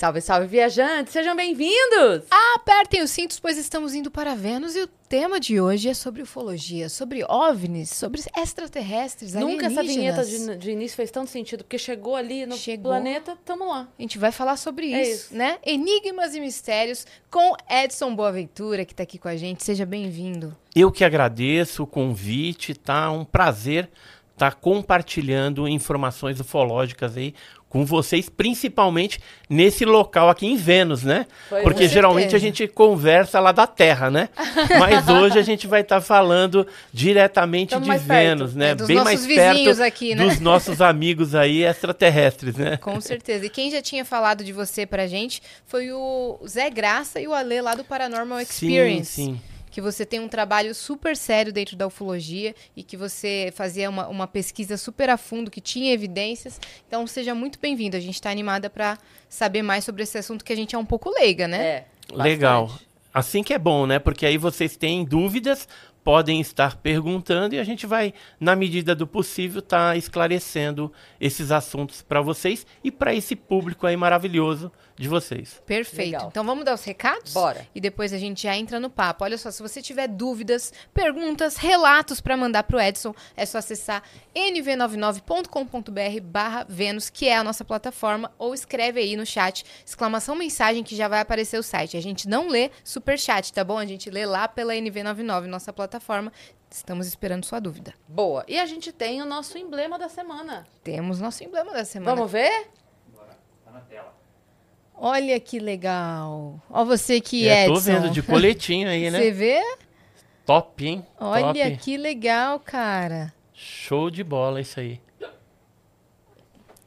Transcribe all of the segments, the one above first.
Salve, salve, viajantes! Sejam bem-vindos! Apertem os cintos, pois estamos indo para Vênus e o tema de hoje é sobre ufologia, sobre OVNIs, sobre extraterrestres, Nunca essa vinheta de, de início fez tanto sentido, porque chegou ali no Chegou. planeta, tamo lá. A gente vai falar sobre É isso, isso. né? Enigmas e mistérios com Edson Boaventura, que tá aqui com a gente. Seja bem-vindo. Eu que agradeço o convite, tá? Um prazer estar compartilhando informações ufológicas aí com vocês, principalmente nesse local aqui em Vênus, né? Pois Porque é. geralmente a gente conversa lá da Terra, né? Mas hoje a gente vai estar falando diretamente de mais perto. Vênus, né? É, dos Bem nossos mais vizinhos perto aqui, né? dos nossos amigos aí extraterrestres, né? Com certeza. E quem já tinha falado de você pra gente foi o Zé Graça e o Ale lá do Paranormal Experience. Sim, sim. Que você tem um trabalho super sério dentro da ufologia e que você fazia uma, uma pesquisa super a fundo, que tinha evidências. Então, seja muito bem-vindo. A gente está animada para saber mais sobre esse assunto que a gente é um pouco leiga, né? É. Legal. Assim que é bom, né? Porque aí vocês têm dúvidas, podem estar perguntando e a gente vai, na medida do possível, estar esclarecendo esses assuntos para vocês e para esse público aí maravilhoso de vocês. Perfeito. Legal. Então vamos dar os recados? Bora. E depois a gente já entra no papo. Olha só, se você tiver dúvidas, perguntas, relatos para mandar pro Edson, é só acessar nv99.com.br barra Vênus, que é a nossa plataforma, ou escreve aí no chat, exclamação mensagem, que já vai aparecer o site. A gente não lê super chat, tá bom? A gente lê lá pela NV99, nossa plataforma. Estamos esperando sua dúvida. Boa. E a gente tem o nosso emblema da semana. Temos nosso emblema da semana. Vamos ver? Olha que legal. Ó você que É, Edson. tô vendo de coletinho aí, Você né? vê? Top, hein? Olha Top. que legal, cara. Show de bola isso aí.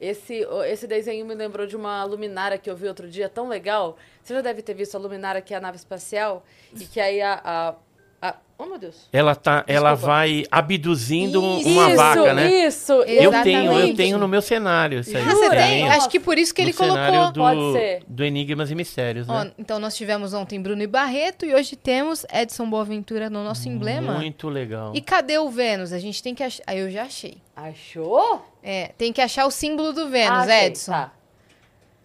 Esse, esse desenho me lembrou de uma luminária que eu vi outro dia, tão legal. Você já deve ter visto a luminária que é a nave espacial e que aí a, a- oh, meu Deus. Ela tá, ela vai abduzindo Isso, uma vaca, né? Isso, Eu Exatamente. tenho, eu tenho no meu cenário isso aí. Ah, você tem? Acho que por isso que ele no cenário colocou. do, Pode ser. do Enigmas e Mistérios, né? então nós tivemos ontem Bruno e Barreto e hoje temos Edson Boaventura no nosso emblema. Muito legal. E cadê o Vênus? A gente tem que achar. Ah, eu já achei. Achou? É, tem que achar o símbolo do Vênus, Achei, Edson. Tá.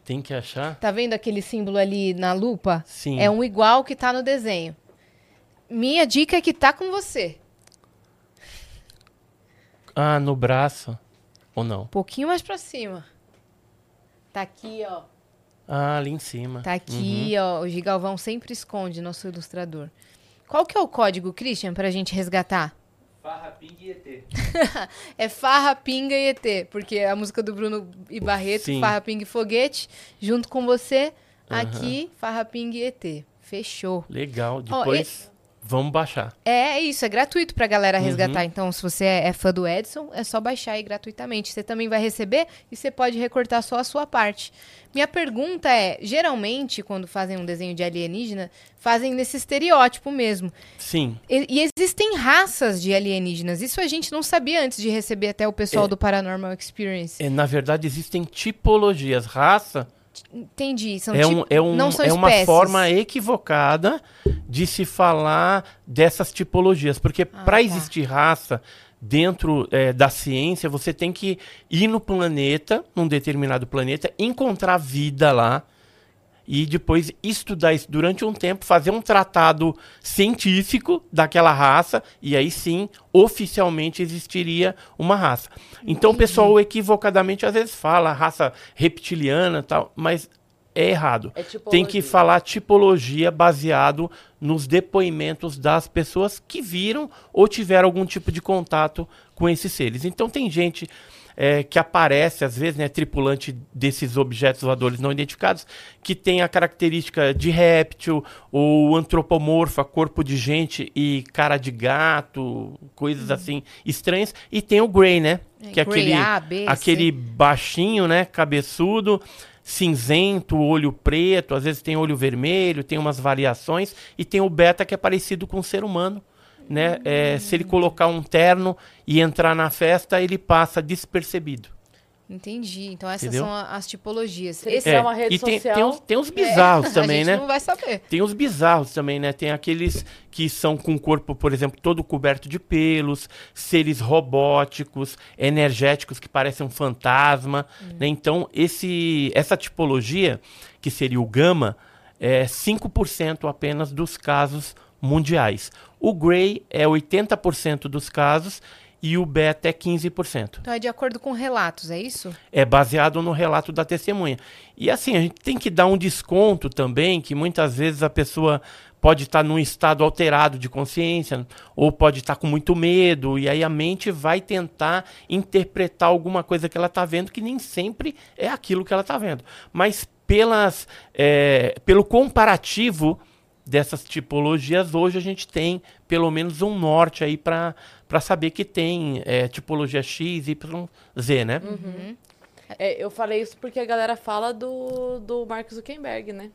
Tem que achar? Tá vendo aquele símbolo ali na lupa? Sim. É um igual que tá no desenho. Minha dica é que tá com você. Ah, no braço. Ou não? Um pouquinho mais pra cima. Tá aqui, ó. Ah, ali em cima. Tá aqui, ó. O Gigalvão sempre esconde, nosso ilustrador. Qual que é o código, Christian, pra gente resgatar? Farra, ping e ET. É Farra, Pinga e ET, porque a música do Bruno e Barreto, Sim. Farra, Pinga e Foguete, junto com você, Aham. aqui, Farra, Pinga e ET. Fechou. Legal. Depois vamos baixar. É, é isso, é gratuito pra galera Uhum. resgatar. Então, se você é fã do Edson, é só baixar aí gratuitamente. Você também vai receber e você pode recortar só a sua parte. Minha pergunta é: geralmente, quando fazem um desenho de alienígena, fazem nesse estereótipo mesmo. Sim. E, e existem raças de alienígenas. Isso a gente não sabia antes de receber até o pessoal É. do Paranormal Experience. É, na verdade, existem tipologias. Raça Entendi. São é, um, tipo- é, um, não são é uma forma equivocada de se falar dessas tipologias. Porque Ah, para tá. existir raça dentro é, da ciência, você tem que ir no planeta, num determinado planeta, encontrar vida lá e depois estudar isso durante um tempo, fazer um tratado científico daquela raça, e aí sim, oficialmente existiria uma raça. Então o pessoal equivocadamente às vezes fala raça reptiliana tal, mas é errado. É Tem que falar tipologia baseado nos depoimentos das pessoas que viram ou tiveram algum tipo de contato com esses seres. Então tem gente é, que aparece, às vezes, né, tripulante desses objetos voadores não identificados, que tem a característica de réptil ou antropomorfa, corpo de gente e cara de gato, coisas assim estranhas. E tem o Grey, né? É, que é aquele, A, B, C. aquele baixinho, né, cabeçudo, cinzento, olho preto, às vezes tem olho vermelho, tem umas variações, e tem o beta que é parecido com o ser humano, né? É, se ele colocar um terno e entrar na festa, ele passa despercebido. Entendi. Então essas Entendeu? são a- as tipologias. Esse é uma rede e tem, social. tem, uns, tem uns bizarros a também, gente né? não vai saber. Tem os bizarros também, né? Tem aqueles que são com o corpo, por exemplo, todo coberto de pelos, seres robóticos, energéticos que parecem um fantasma, né? Então, esse, essa tipologia, que seria o gama, é 5% apenas dos casos mundiais. O Gray é 80% dos casos e o beta é 15%. Então é de acordo com relatos, é isso? É baseado no relato da testemunha. E assim, a gente tem que dar um desconto também, que muitas vezes a pessoa pode estar num estado alterado de consciência, ou pode estar com muito medo, e aí a mente vai tentar interpretar alguma coisa que ela está vendo, que nem sempre é aquilo que ela está vendo. Mas pelas, é, pelo comparativo dessas tipologias, hoje a gente tem pelo menos um norte aí para saber que tem é, tipologia X, Y, Z, né? É, eu falei isso porque a galera fala do, do Mark Zuckerberg, né?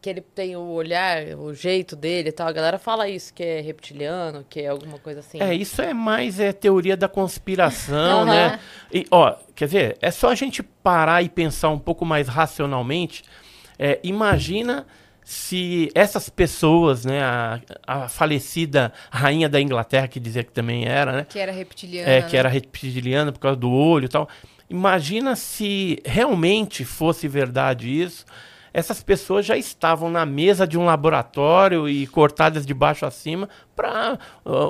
Que ele tem o olhar, o jeito dele e tal. A galera fala isso, que é reptiliano, que é alguma coisa assim. É, isso é mais é, teoria da conspiração, Aham. né? E, ó, quer ver? É só a gente parar e pensar um pouco mais racionalmente. É, imagina se essas pessoas, né? A, a falecida rainha da Inglaterra, que dizia que também era, né? Que era reptiliana. É, que né? era reptiliana por causa do olho e tal. Imagina se realmente fosse verdade isso. Essas pessoas já estavam na mesa de um laboratório e cortadas de baixo a cima para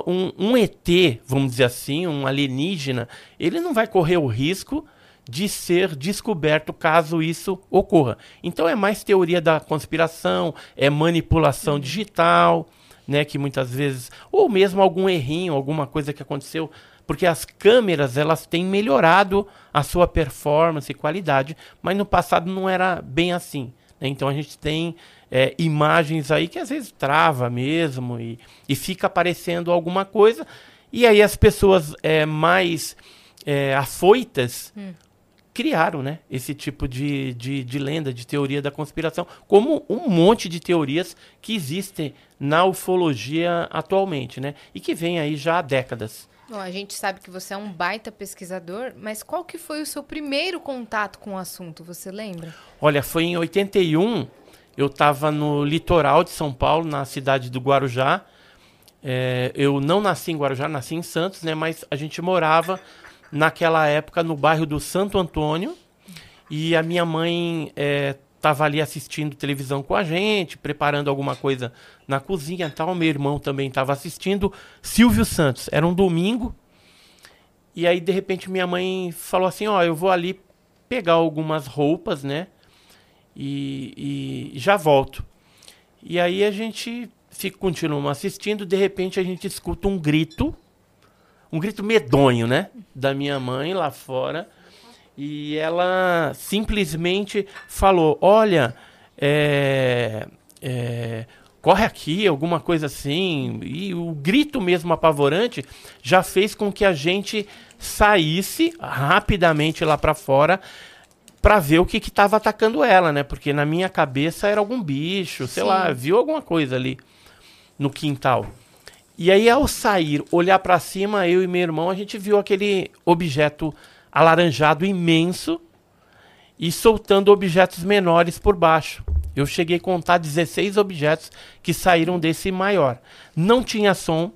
um, um ET, vamos dizer assim, um alienígena. Ele não vai correr o risco de ser descoberto caso isso ocorra. Então é mais teoria da conspiração, é manipulação digital, né, que muitas vezes ou mesmo algum errinho, alguma coisa que aconteceu, porque as câmeras elas têm melhorado a sua performance e qualidade, mas no passado não era bem assim. né? Então a gente tem é, imagens aí que às vezes trava mesmo e, e fica aparecendo alguma coisa e aí as pessoas é, mais é, afoitas criaram né, esse tipo de, de, de lenda, de teoria da conspiração, como um monte de teorias que existem na ufologia atualmente, né? E que vem aí já há décadas. Bom, a gente sabe que você é um baita pesquisador, mas qual que foi o seu primeiro contato com o assunto, você lembra? Olha, foi em 81, eu estava no litoral de São Paulo, na cidade do Guarujá. É, eu não nasci em Guarujá, nasci em Santos, né? Mas a gente morava naquela época no bairro do Santo Antônio. E a minha mãe estava ali assistindo televisão com a gente, preparando alguma coisa na cozinha e tal. Meu irmão também estava assistindo. Silvio Santos, era um domingo. E aí, de repente, minha mãe falou assim: Ó, eu vou ali pegar algumas roupas, né? E, e já volto. E aí a gente continua assistindo, de repente a gente escuta um grito, um grito medonho, né? Da minha mãe lá fora. E ela simplesmente falou: Olha, é, é, corre aqui, alguma coisa assim. E o grito mesmo apavorante já fez com que a gente saísse rapidamente lá para fora para ver o que estava atacando ela, né? Porque na minha cabeça era algum bicho, sei Sim. lá, viu alguma coisa ali no quintal. E aí ao sair, olhar para cima, eu e meu irmão, a gente viu aquele objeto alaranjado imenso e soltando objetos menores por baixo. Eu cheguei a contar 16 objetos que saíram desse maior. Não tinha som,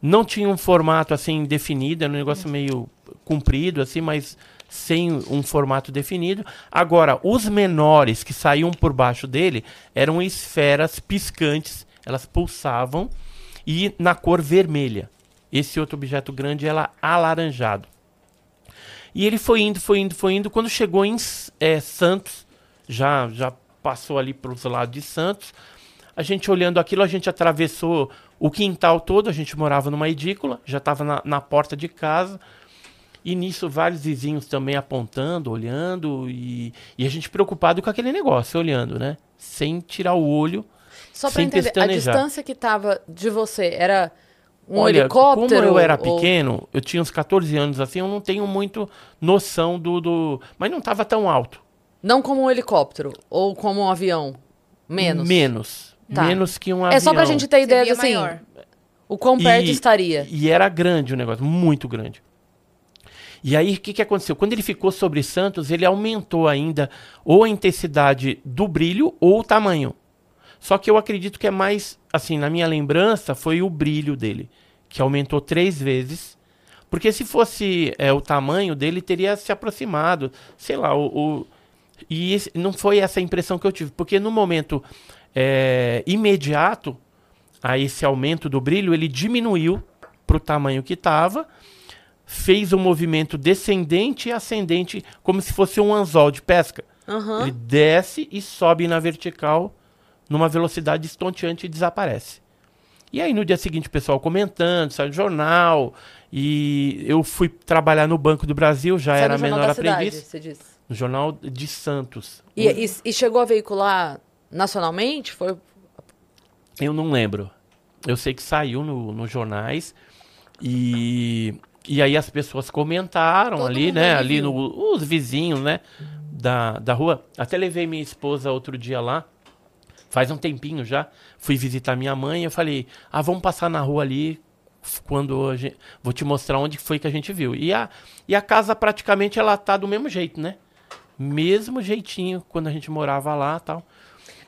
não tinha um formato assim definido, era um negócio meio comprido assim, mas sem um formato definido. Agora, os menores que saíam por baixo dele eram esferas piscantes, elas pulsavam e na cor vermelha. Esse outro objeto grande era alaranjado. E ele foi indo, foi indo, foi indo. Quando chegou em eh, Santos, já, já passou ali para os lados de Santos. A gente olhando aquilo, a gente atravessou o quintal todo. A gente morava numa edícula, já estava na, na porta de casa. E nisso, vários vizinhos também apontando, olhando. E, e a gente preocupado com aquele negócio, olhando, né? Sem tirar o olho. Só pra sem entender, a distância que tava de você era um Olha, helicóptero? como eu era ou- pequeno, eu tinha uns 14 anos assim, eu não tenho muito noção do. do... Mas não estava tão alto. Não como um helicóptero, ou como um avião? Menos. Menos. Tá. Menos que um É só pra avião. gente ter ideia Seria assim. maior. O quão perto E- estaria? E era grande o negócio, muito grande. E aí, o que, que aconteceu? Quando ele ficou sobre Santos, ele aumentou ainda ou a intensidade do brilho ou o tamanho. Só que eu acredito que é mais, assim, na minha lembrança, foi o brilho dele, que aumentou três vezes. Porque se fosse é, o tamanho dele, teria se aproximado, sei lá, o... o- e esse- não foi essa a impressão que eu tive, porque no momento é, imediato, a esse aumento do brilho, ele diminuiu para o tamanho que estava, fez um movimento descendente e ascendente, como se fosse um anzol de pesca. Aham. Ele desce e sobe na vertical numa velocidade estonteante e desaparece. E aí no dia seguinte o pessoal comentando, saiu no jornal, e eu fui trabalhar no Banco do Brasil, já Saiu era no menor da Cidade, aprendiz, você disse. no Jornal de Santos. E, e, e chegou a veicular nacionalmente? Foi Eu não lembro. Eu sei que saiu no, nos jornais e, e aí as pessoas comentaram Todo ali, né? ali Ali no, os vizinhos, né? Da, da rua. Até levei minha esposa outro dia lá. Faz um tempinho já. Fui visitar minha mãe. Eu falei, ah, vamos passar na rua ali. Quando gente, vou te mostrar onde foi que a gente viu. E a, e a casa praticamente ela tá do mesmo jeito, né? Mesmo jeitinho quando a gente morava lá tal.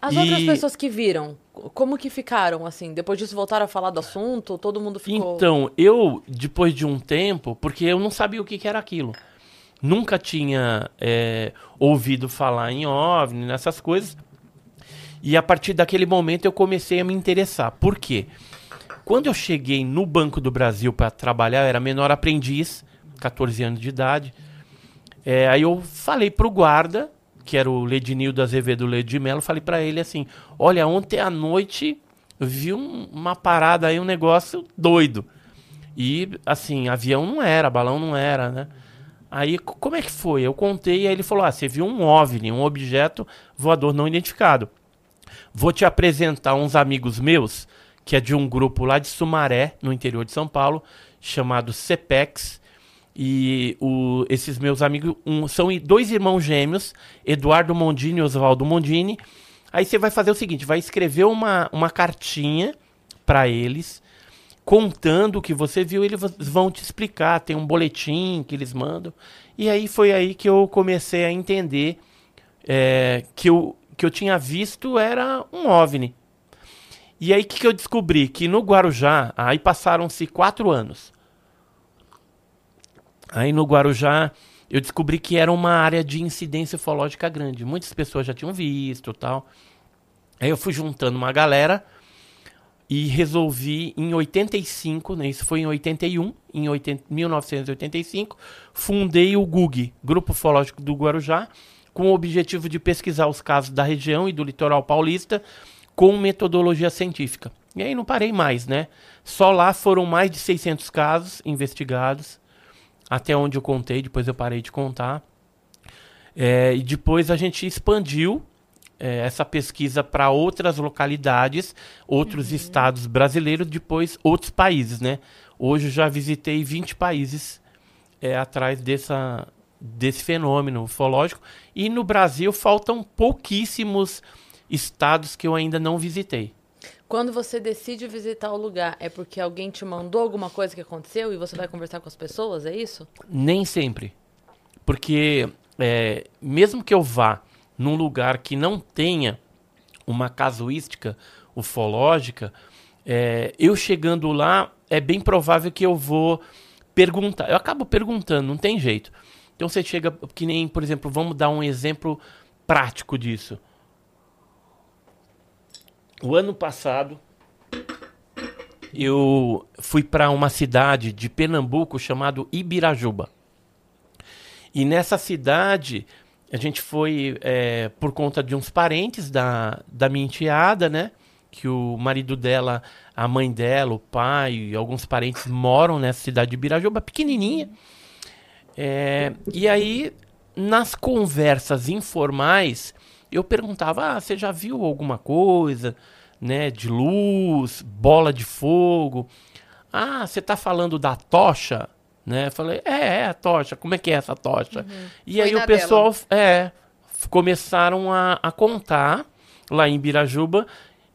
As E- outras pessoas que viram, co- como que ficaram, assim? Depois disso voltaram a falar do assunto? Todo mundo ficou... Então, eu, depois de um tempo, porque eu não sabia o que, que era aquilo. Nunca tinha é, ouvido falar em OVNI, nessas coisas. E a partir daquele momento eu comecei a me interessar. Por quê? Quando eu cheguei no Banco do Brasil para trabalhar, eu era menor aprendiz, 14 anos de idade. É, aí eu falei pro guarda, que era o Ledinildo Azevedo Ledo de Mello, falei para ele assim: Olha, ontem à noite vi um- uma parada aí, um negócio doido. E, assim, avião não era, balão não era, né? Aí, como é que foi? Eu contei, aí ele falou: Ah, você viu um OVNI, um objeto voador não identificado. Vou te apresentar uns amigos meus, que é de um grupo lá de Sumaré, no interior de São Paulo, chamado CEPEX. E o- esses meus amigos um- são dois irmãos gêmeos, Eduardo Mondini e Oswaldo Mondini. Aí você vai fazer o seguinte: vai escrever uma, uma cartinha para eles, contando o que você viu, eles vão te explicar. Tem um boletim que eles mandam. E aí foi aí que eu comecei a entender é, que, eu, que eu tinha visto era um OVNI. E aí o que, que eu descobri? Que no Guarujá, aí passaram-se quatro anos. Aí no Guarujá eu descobri que era uma área de incidência ufológica grande. Muitas pessoas já tinham visto tal. Aí eu fui juntando uma galera e resolvi em 85, né, isso foi em 81, em 80 1985, fundei o GUG, Grupo Ufológico do Guarujá, com o objetivo de pesquisar os casos da região e do litoral paulista com metodologia científica. E aí não parei mais, né? Só lá foram mais de 600 casos investigados, até onde eu contei, depois eu parei de contar. É, e depois a gente expandiu é, essa pesquisa para outras localidades, outros estados brasileiros, depois outros países, né? Hoje eu já visitei 20 países é, atrás dessa, desse fenômeno ufológico. E no Brasil faltam pouquíssimos estados que eu ainda não visitei. Quando você decide visitar o lugar, é porque alguém te mandou alguma coisa que aconteceu e você vai conversar com as pessoas, é isso? Nem sempre. Porque é, mesmo que eu vá num lugar que não tenha uma casuística ufológica, é, eu chegando lá, é bem provável que eu vou perguntar. Eu acabo perguntando, não tem jeito. Então você chega, que nem, por exemplo, vamos dar um exemplo prático disso. O ano passado, eu fui para uma cidade de Pernambuco chamado Ibirajuba. E nessa cidade, a gente foi é, por conta de uns parentes da, da minha enteada, né? Que o marido dela, a mãe dela, o pai e alguns parentes moram nessa cidade de Ibirajuba, pequenininha. É, e aí, nas conversas informais, eu perguntava: ah, você já viu alguma coisa, né? De luz, bola de fogo. Ah, você tá falando da tocha? Né? Eu falei, é, é a tocha, como é que é essa tocha? E Foi aí o pessoal, é, começaram a, a contar lá em Birajuba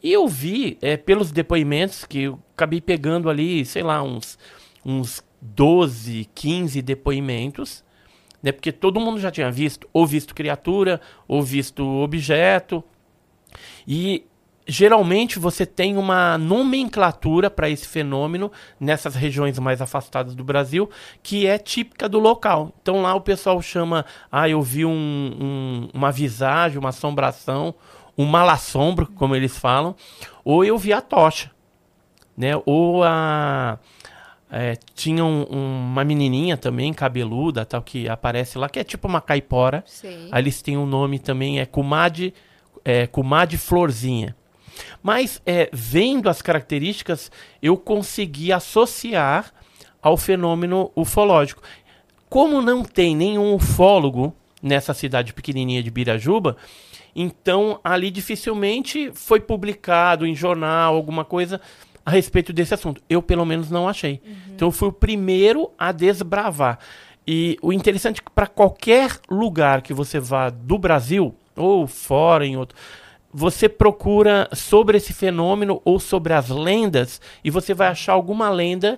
e eu vi, é, pelos depoimentos que, eu- acabei pegando ali, sei lá, uns, uns 12, 15 depoimentos, né? Porque todo mundo já tinha visto, ou visto criatura, ou visto objeto. E geralmente você tem uma nomenclatura para esse fenômeno nessas regiões mais afastadas do Brasil, que é típica do local. Então lá o pessoal chama, ah, eu vi um, um, uma visagem, uma assombração, um mal-assombro, como eles falam, ou eu vi a tocha, né? Ou a é, tinha um, uma menininha também, cabeluda, tal, que aparece lá, que é tipo uma caipora. Sim. Aí eles têm um nome também, é Kumade, é, Kumade Florzinha. Mas, é, vendo as características, eu consegui associar ao fenômeno ufológico. Como não tem nenhum ufólogo nessa cidade pequenininha de Birajuba, então ali dificilmente foi publicado em jornal alguma coisa a respeito desse assunto. Eu, pelo menos, não achei. Uhum. Então, eu fui o primeiro a desbravar. E o interessante é que para qualquer lugar que você vá do Brasil, ou fora em outro, você procura sobre esse fenômeno ou sobre as lendas, e você vai achar alguma lenda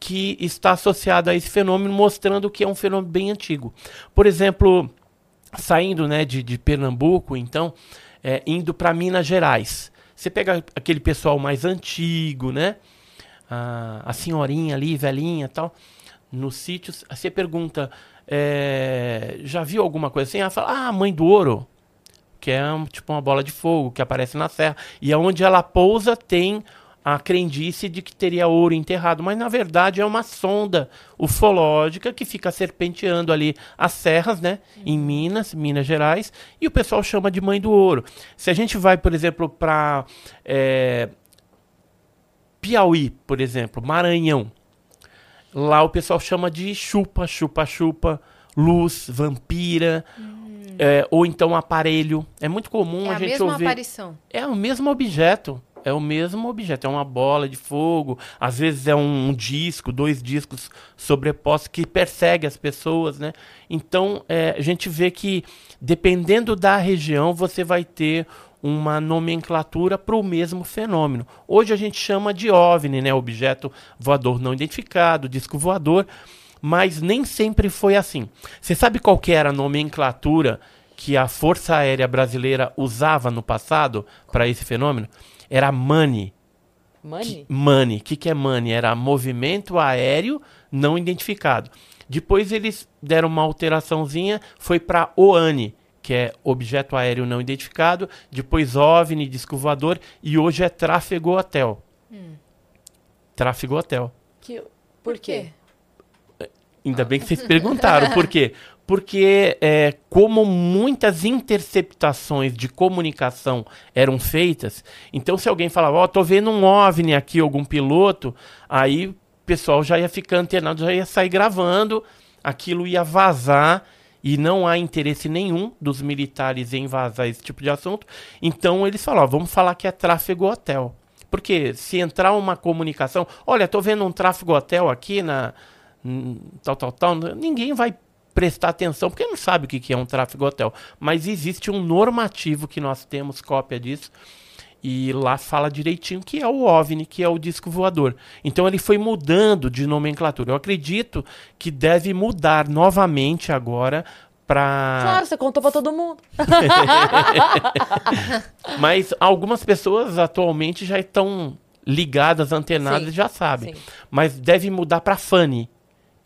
que está associada a esse fenômeno, mostrando que é um fenômeno bem antigo. Por exemplo, saindo né, de, de Pernambuco, então, é, indo para Minas Gerais. Você pega aquele pessoal mais antigo, né? A, a senhorinha ali, velhinha tal, nos sítios. Você pergunta, é, já viu alguma coisa assim? Ela fala, ah, mãe do ouro. Que é tipo uma bola de fogo que aparece na serra. E aonde ela pousa tem a crendice de que teria ouro enterrado, mas na verdade é uma sonda ufológica que fica serpenteando ali as serras, né, em Minas, Minas Gerais, e o pessoal chama de Mãe do Ouro. Se a gente vai, por exemplo, para é, Piauí, por exemplo, Maranhão, lá o pessoal chama de chupa, chupa, chupa, luz, vampira. Hum. É, ou então aparelho. É muito comum é a, a gente mesma ouvir. aparição. É o mesmo objeto é o mesmo objeto, é uma bola de fogo, às vezes é um, um disco, dois discos sobrepostos que persegue as pessoas, né? Então é, a gente vê que dependendo da região você vai ter uma nomenclatura para o mesmo fenômeno. Hoje a gente chama de OVNI, né? Objeto voador não identificado, disco voador, mas nem sempre foi assim. Você sabe qual era a nomenclatura que a Força Aérea Brasileira usava no passado para esse fenômeno? Era money. Money? money. O que, que é money? Era movimento aéreo não identificado. Depois eles deram uma alteraçãozinha, foi para OANI, que é objeto aéreo não identificado. Depois OVNI, disco voador. E hoje é tráfego hotel. Hum. Tráfego hotel. Que, por quê? Ainda bem que vocês perguntaram. Por quê? porque é, como muitas interceptações de comunicação eram feitas, então se alguém falava, ó, oh, tô vendo um OVNI aqui, algum piloto, aí o pessoal já ia ficar antenado, já ia sair gravando, aquilo ia vazar e não há interesse nenhum dos militares em vazar esse tipo de assunto. Então eles falaram, vamos falar que é tráfego hotel. Porque se entrar uma comunicação, olha, tô vendo um tráfego hotel aqui na tal, tal, tal, ninguém vai prestar atenção, porque não sabe o que é um tráfego hotel. Mas existe um normativo que nós temos cópia disso. E lá fala direitinho que é o OVNI, que é o disco voador. Então ele foi mudando de nomenclatura. Eu acredito que deve mudar novamente agora para. Claro, você contou para todo mundo. Mas algumas pessoas atualmente já estão ligadas, antenadas, Sim. já sabem. Sim. Mas deve mudar para FANI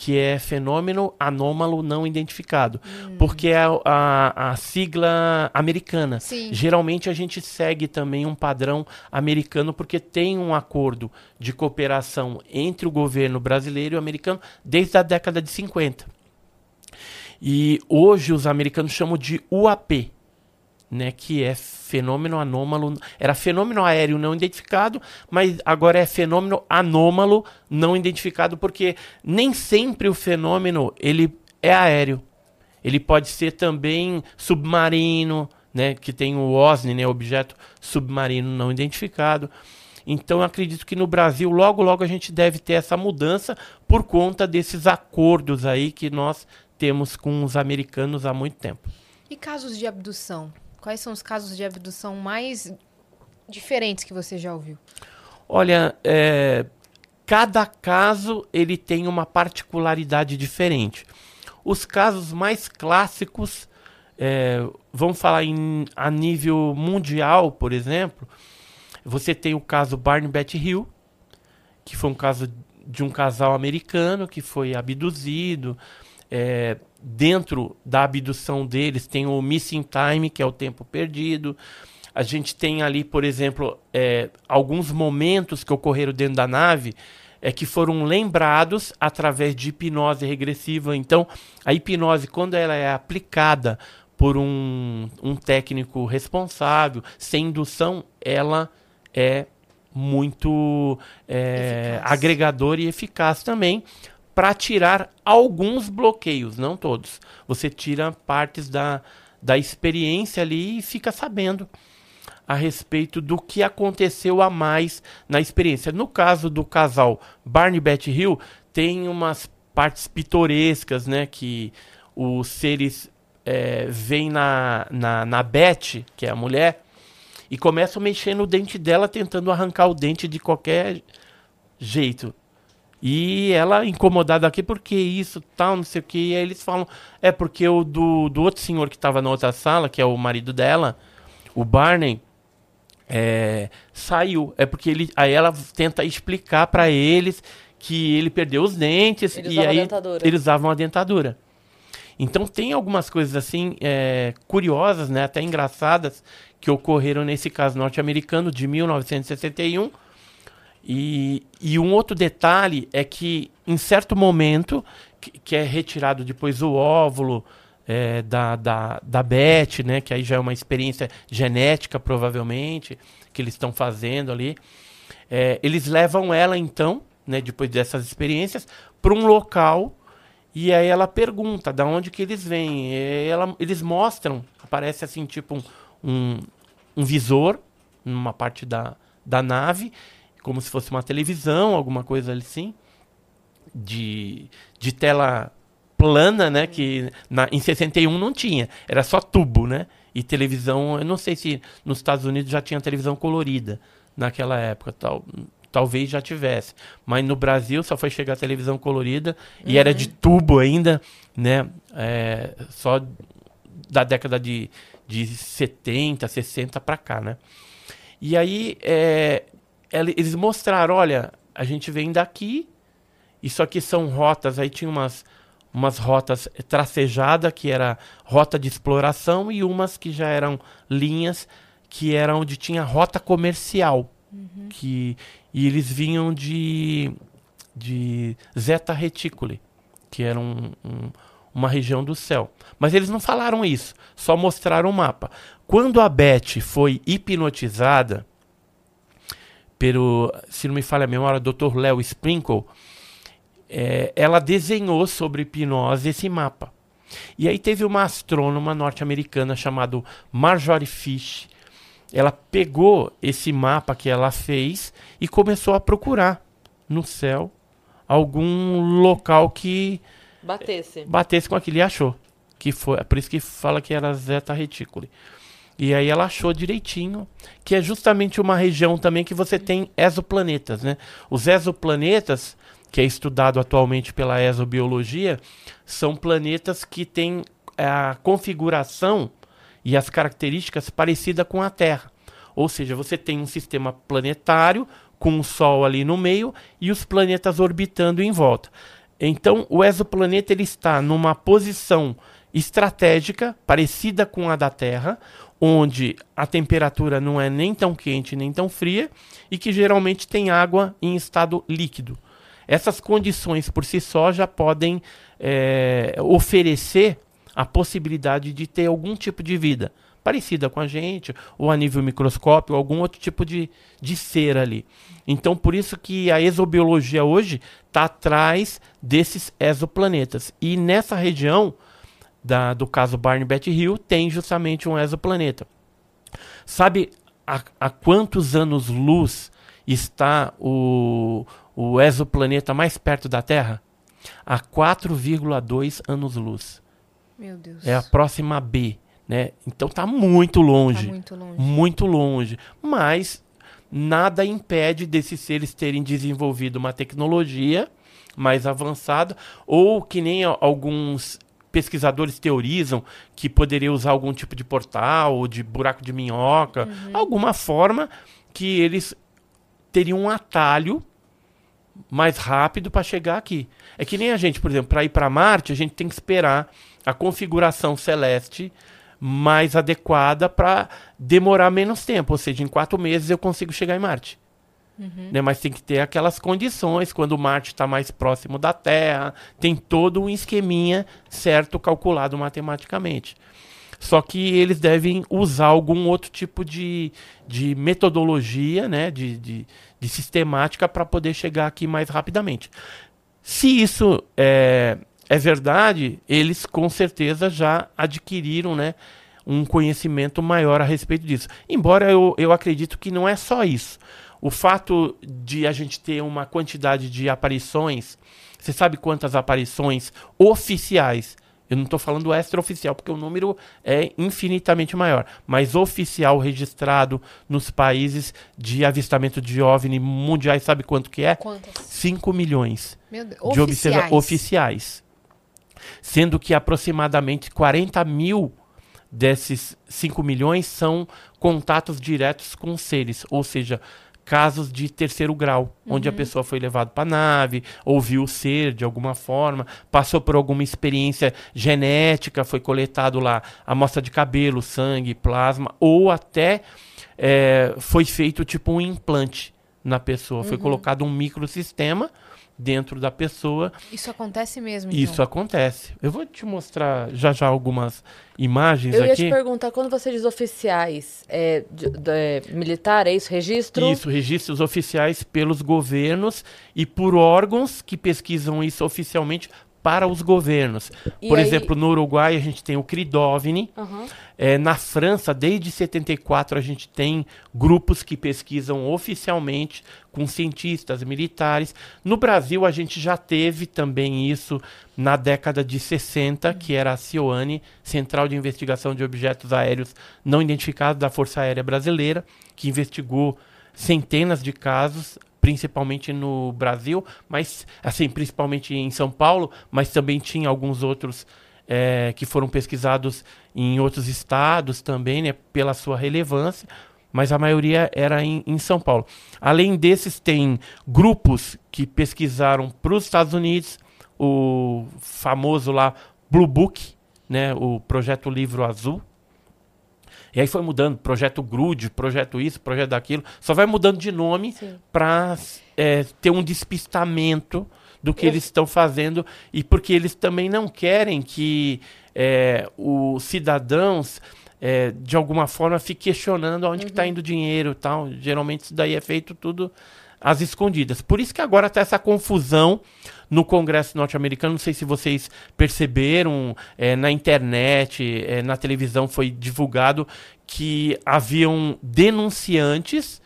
que é fenômeno anômalo não identificado, hum. porque é a, a, a, sigla americana. Sim. Geralmente a gente segue também um padrão americano porque tem um acordo de cooperação entre o governo brasileiro e o americano desde a década de 50. E hoje os americanos chamam de UAP, né, que é fenômeno anômalo, era fenômeno aéreo não identificado, mas agora é fenômeno anômalo não identificado porque nem sempre o fenômeno ele é aéreo. Ele pode ser também submarino, né, que tem o OSNI, né, objeto submarino não identificado. Então acredito que no Brasil logo logo a gente deve ter essa mudança por conta desses acordos aí que nós temos com os americanos há muito tempo. E casos de abdução? Quais são os casos de abdução mais diferentes que você já ouviu? Olha, é, cada caso ele tem uma particularidade diferente. Os casos mais clássicos, é, vamos falar em, a nível mundial, por exemplo, você tem o caso Barney Betty Hill, que foi um caso de um casal americano que foi abduzido. É, dentro da abdução deles tem o missing time, que é o tempo perdido. A gente tem ali, por exemplo, é, alguns momentos que ocorreram dentro da nave é que foram lembrados através de hipnose regressiva. Então, a hipnose, quando ela é aplicada por um, um técnico responsável, sem indução, ela é muito é, agregadora e eficaz também para tirar alguns bloqueios, não todos. Você tira partes da, da experiência ali e fica sabendo a respeito do que aconteceu a mais na experiência. No caso do casal Barney Betty Hill, tem umas partes pitorescas, né, que os seres é, vêm na, na, na Beth, que é a mulher, e começam a mexer no dente dela, tentando arrancar o dente de qualquer jeito. E ela incomodada aqui, porque isso, tal, não sei o que. E aí eles falam, é porque o do, do outro senhor que estava na outra sala, que é o marido dela, o Barney, é, saiu. É porque ele, aí ela tenta explicar para eles que ele perdeu os dentes Ele e aí dentadura. eles usavam a dentadura. Então tem algumas coisas assim é, curiosas, né, até engraçadas, que ocorreram nesse caso norte-americano de 1961. E, e um outro detalhe é que em certo momento, que, que é retirado depois o óvulo é, da, da, da Beth, né, que aí já é uma experiência genética provavelmente, que eles estão fazendo ali. É, eles levam ela então, né, depois dessas experiências, para um local e aí ela pergunta da onde que eles vêm. Ela, eles mostram, aparece assim tipo um, um, um visor numa parte da, da nave, como se fosse uma televisão, alguma coisa assim, de, de tela plana, né? Que na, em 61 não tinha, era só tubo, né? E televisão, eu não sei se nos Estados Unidos já tinha televisão colorida naquela época, tal, talvez já tivesse. Mas no Brasil só foi chegar a televisão colorida e era de tubo ainda, né? É, só da década de, de 70, 60 para cá, né? E aí é, eles mostraram, olha, a gente vem daqui, isso aqui são rotas, aí tinha umas, umas rotas tracejadas, que era rota de exploração, e umas que já eram linhas, que era onde tinha rota comercial. Que, e eles vinham de, de Zeta Reticuli, que era um- um- uma região do céu. Mas eles não falaram isso, só mostraram o mapa. Quando a Beth foi hipnotizada pelo, se não me falha a memória, Dr. Léo Sprinkle, é, ela desenhou sobre hipnose esse mapa. E aí teve uma astrônoma norte-americana chamada Marjorie Fish. Ela pegou esse mapa que ela fez e começou a procurar no céu algum local que Batesse. batesse com aquilo e achou. Que foi, é por isso que fala que era Zeta Reticuli. E aí ela achou direitinho, que é justamente uma região também que você tem exoplanetas, né? Os exoplanetas, que é estudado atualmente pela exobiologia, são planetas que têm a configuração e as características parecidas com a Terra. Ou seja, você tem um sistema planetário com o Sol ali no meio e os planetas orbitando em volta. Então, o exoplaneta ele está numa posição estratégica parecida com a da Terra, onde a temperatura não é nem tão quente nem tão fria e que geralmente tem água em estado líquido. Essas condições por si só já podem eh, oferecer a possibilidade de ter algum tipo de vida parecida com a gente, ou a nível microscópio, algum outro tipo de, de ser ali. Então, por isso que a exobiologia hoje está atrás desses exoplanetas. E nessa região, da, do caso Barney Betty Hill, tem justamente um exoplaneta. Sabe a, a quantos anos-luz está o, o exoplaneta mais perto da Terra? A 4,2 anos-luz. Meu Deus. É a próxima B, né? Então tá muito longe. Tá muito longe. Muito longe. Mas nada impede desses seres terem desenvolvido uma tecnologia mais avançada, ou que nem alguns pesquisadores teorizam que poderia usar algum tipo de portal ou de buraco de minhoca, alguma forma que eles teriam um atalho mais rápido para chegar aqui. É que nem a gente, por exemplo, para ir para Marte, a gente tem que esperar a configuração celeste mais adequada para demorar menos tempo. Ou seja, em quatro meses eu consigo chegar em Marte. Né? Mas tem que ter aquelas condições, quando Marte está mais próximo da Terra, tem todo um esqueminha certo calculado matematicamente. Só que eles devem usar algum outro tipo de, de metodologia, né? de, de, de sistemática para poder chegar aqui mais rapidamente. Se isso é, é verdade, eles com certeza já adquiriram né, um conhecimento maior a respeito disso. Embora eu, eu acredito que não é só isso. O fato de a gente ter uma quantidade de aparições, você sabe quantas aparições oficiais? Eu não estou falando extraoficial, porque o número é infinitamente maior. Mas oficial registrado nos países de avistamento de OVNI mundiais, sabe quanto que é? Quantas? 5 milhões Meu Deus. de Oficiais. oficiais. Sendo que aproximadamente 40 mil desses 5 milhões são contatos diretos com seres, ou seja, casos de terceiro grau, onde a pessoa foi levada para a nave, ouviu o ser de alguma forma, passou por alguma experiência genética, foi coletado lá amostra de cabelo, sangue, plasma, ou até eh, foi feito tipo um implante na pessoa, foi colocado um microsistema dentro da pessoa Isso acontece mesmo, então. isso acontece. Eu vou te mostrar já já algumas imagens Eu ia aqui. te perguntar, quando você diz oficiais, é, de- de- é, militar, é isso? Registro? Isso, registros oficiais pelos governos e por órgãos que pesquisam isso oficialmente para os governos. E Por aí- exemplo, no Uruguai a gente tem o CRIDOVNI. Aham. É, na França, desde 74, a gente tem grupos que pesquisam oficialmente com cientistas, militares. No Brasil, a gente já teve também isso na década de 60, que era a CIOANE, Central de Investigação de Objetos Aéreos Não Identificados da Força Aérea Brasileira, que investigou centenas de casos, principalmente no Brasil, mas assim, principalmente em São Paulo, mas também tinha alguns outros eh, que foram pesquisados em outros estados também, né, pela sua relevância, mas a maioria era em, em São Paulo. Além desses, tem grupos que pesquisaram para os Estados Unidos, o famoso lá Blue Book, né, o projeto Livro Azul, e aí foi mudando, projeto Grude, projeto isso, projeto daquilo. Só vai mudando de nome para ter um despistamento do que Eu- eles estão fazendo e porque eles também não querem que é, os cidadãos é, de alguma forma fiquem questionando aonde que está indo o dinheiro tal. Geralmente isso daí é feito tudo às escondidas. Por isso que agora está essa confusão no Congresso norte-americano. Não sei se vocês perceberam, é, na internet, é, na televisão foi divulgado que haviam denunciantes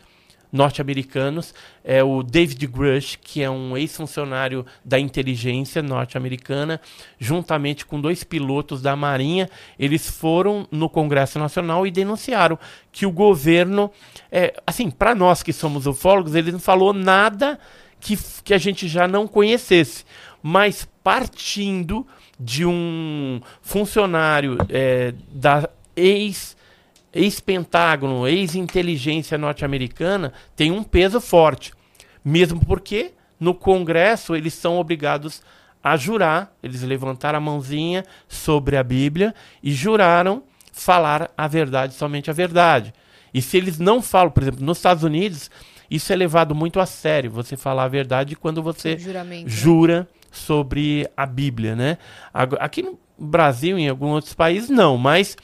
norte-americanos, é o David Grush, que é um ex-funcionário da inteligência norte-americana, juntamente com dois pilotos da Marinha, eles foram no Congresso Nacional e denunciaram que o governo, é, assim, para nós que somos ufólogos, ele não falou nada que, que a gente já não conhecesse, mas partindo de um funcionário é, da ex ex-Pentágono, ex-inteligência norte-americana, tem um peso forte. Mesmo porque no Congresso eles são obrigados a jurar, eles levantaram a mãozinha sobre a Bíblia e juraram falar a verdade, somente a verdade. E se eles não falam, por exemplo, nos Estados Unidos, isso é levado muito a sério, você falar a verdade quando você né? jura sobre a Bíblia, né? Aqui no Brasil, em alguns outros países, não, mas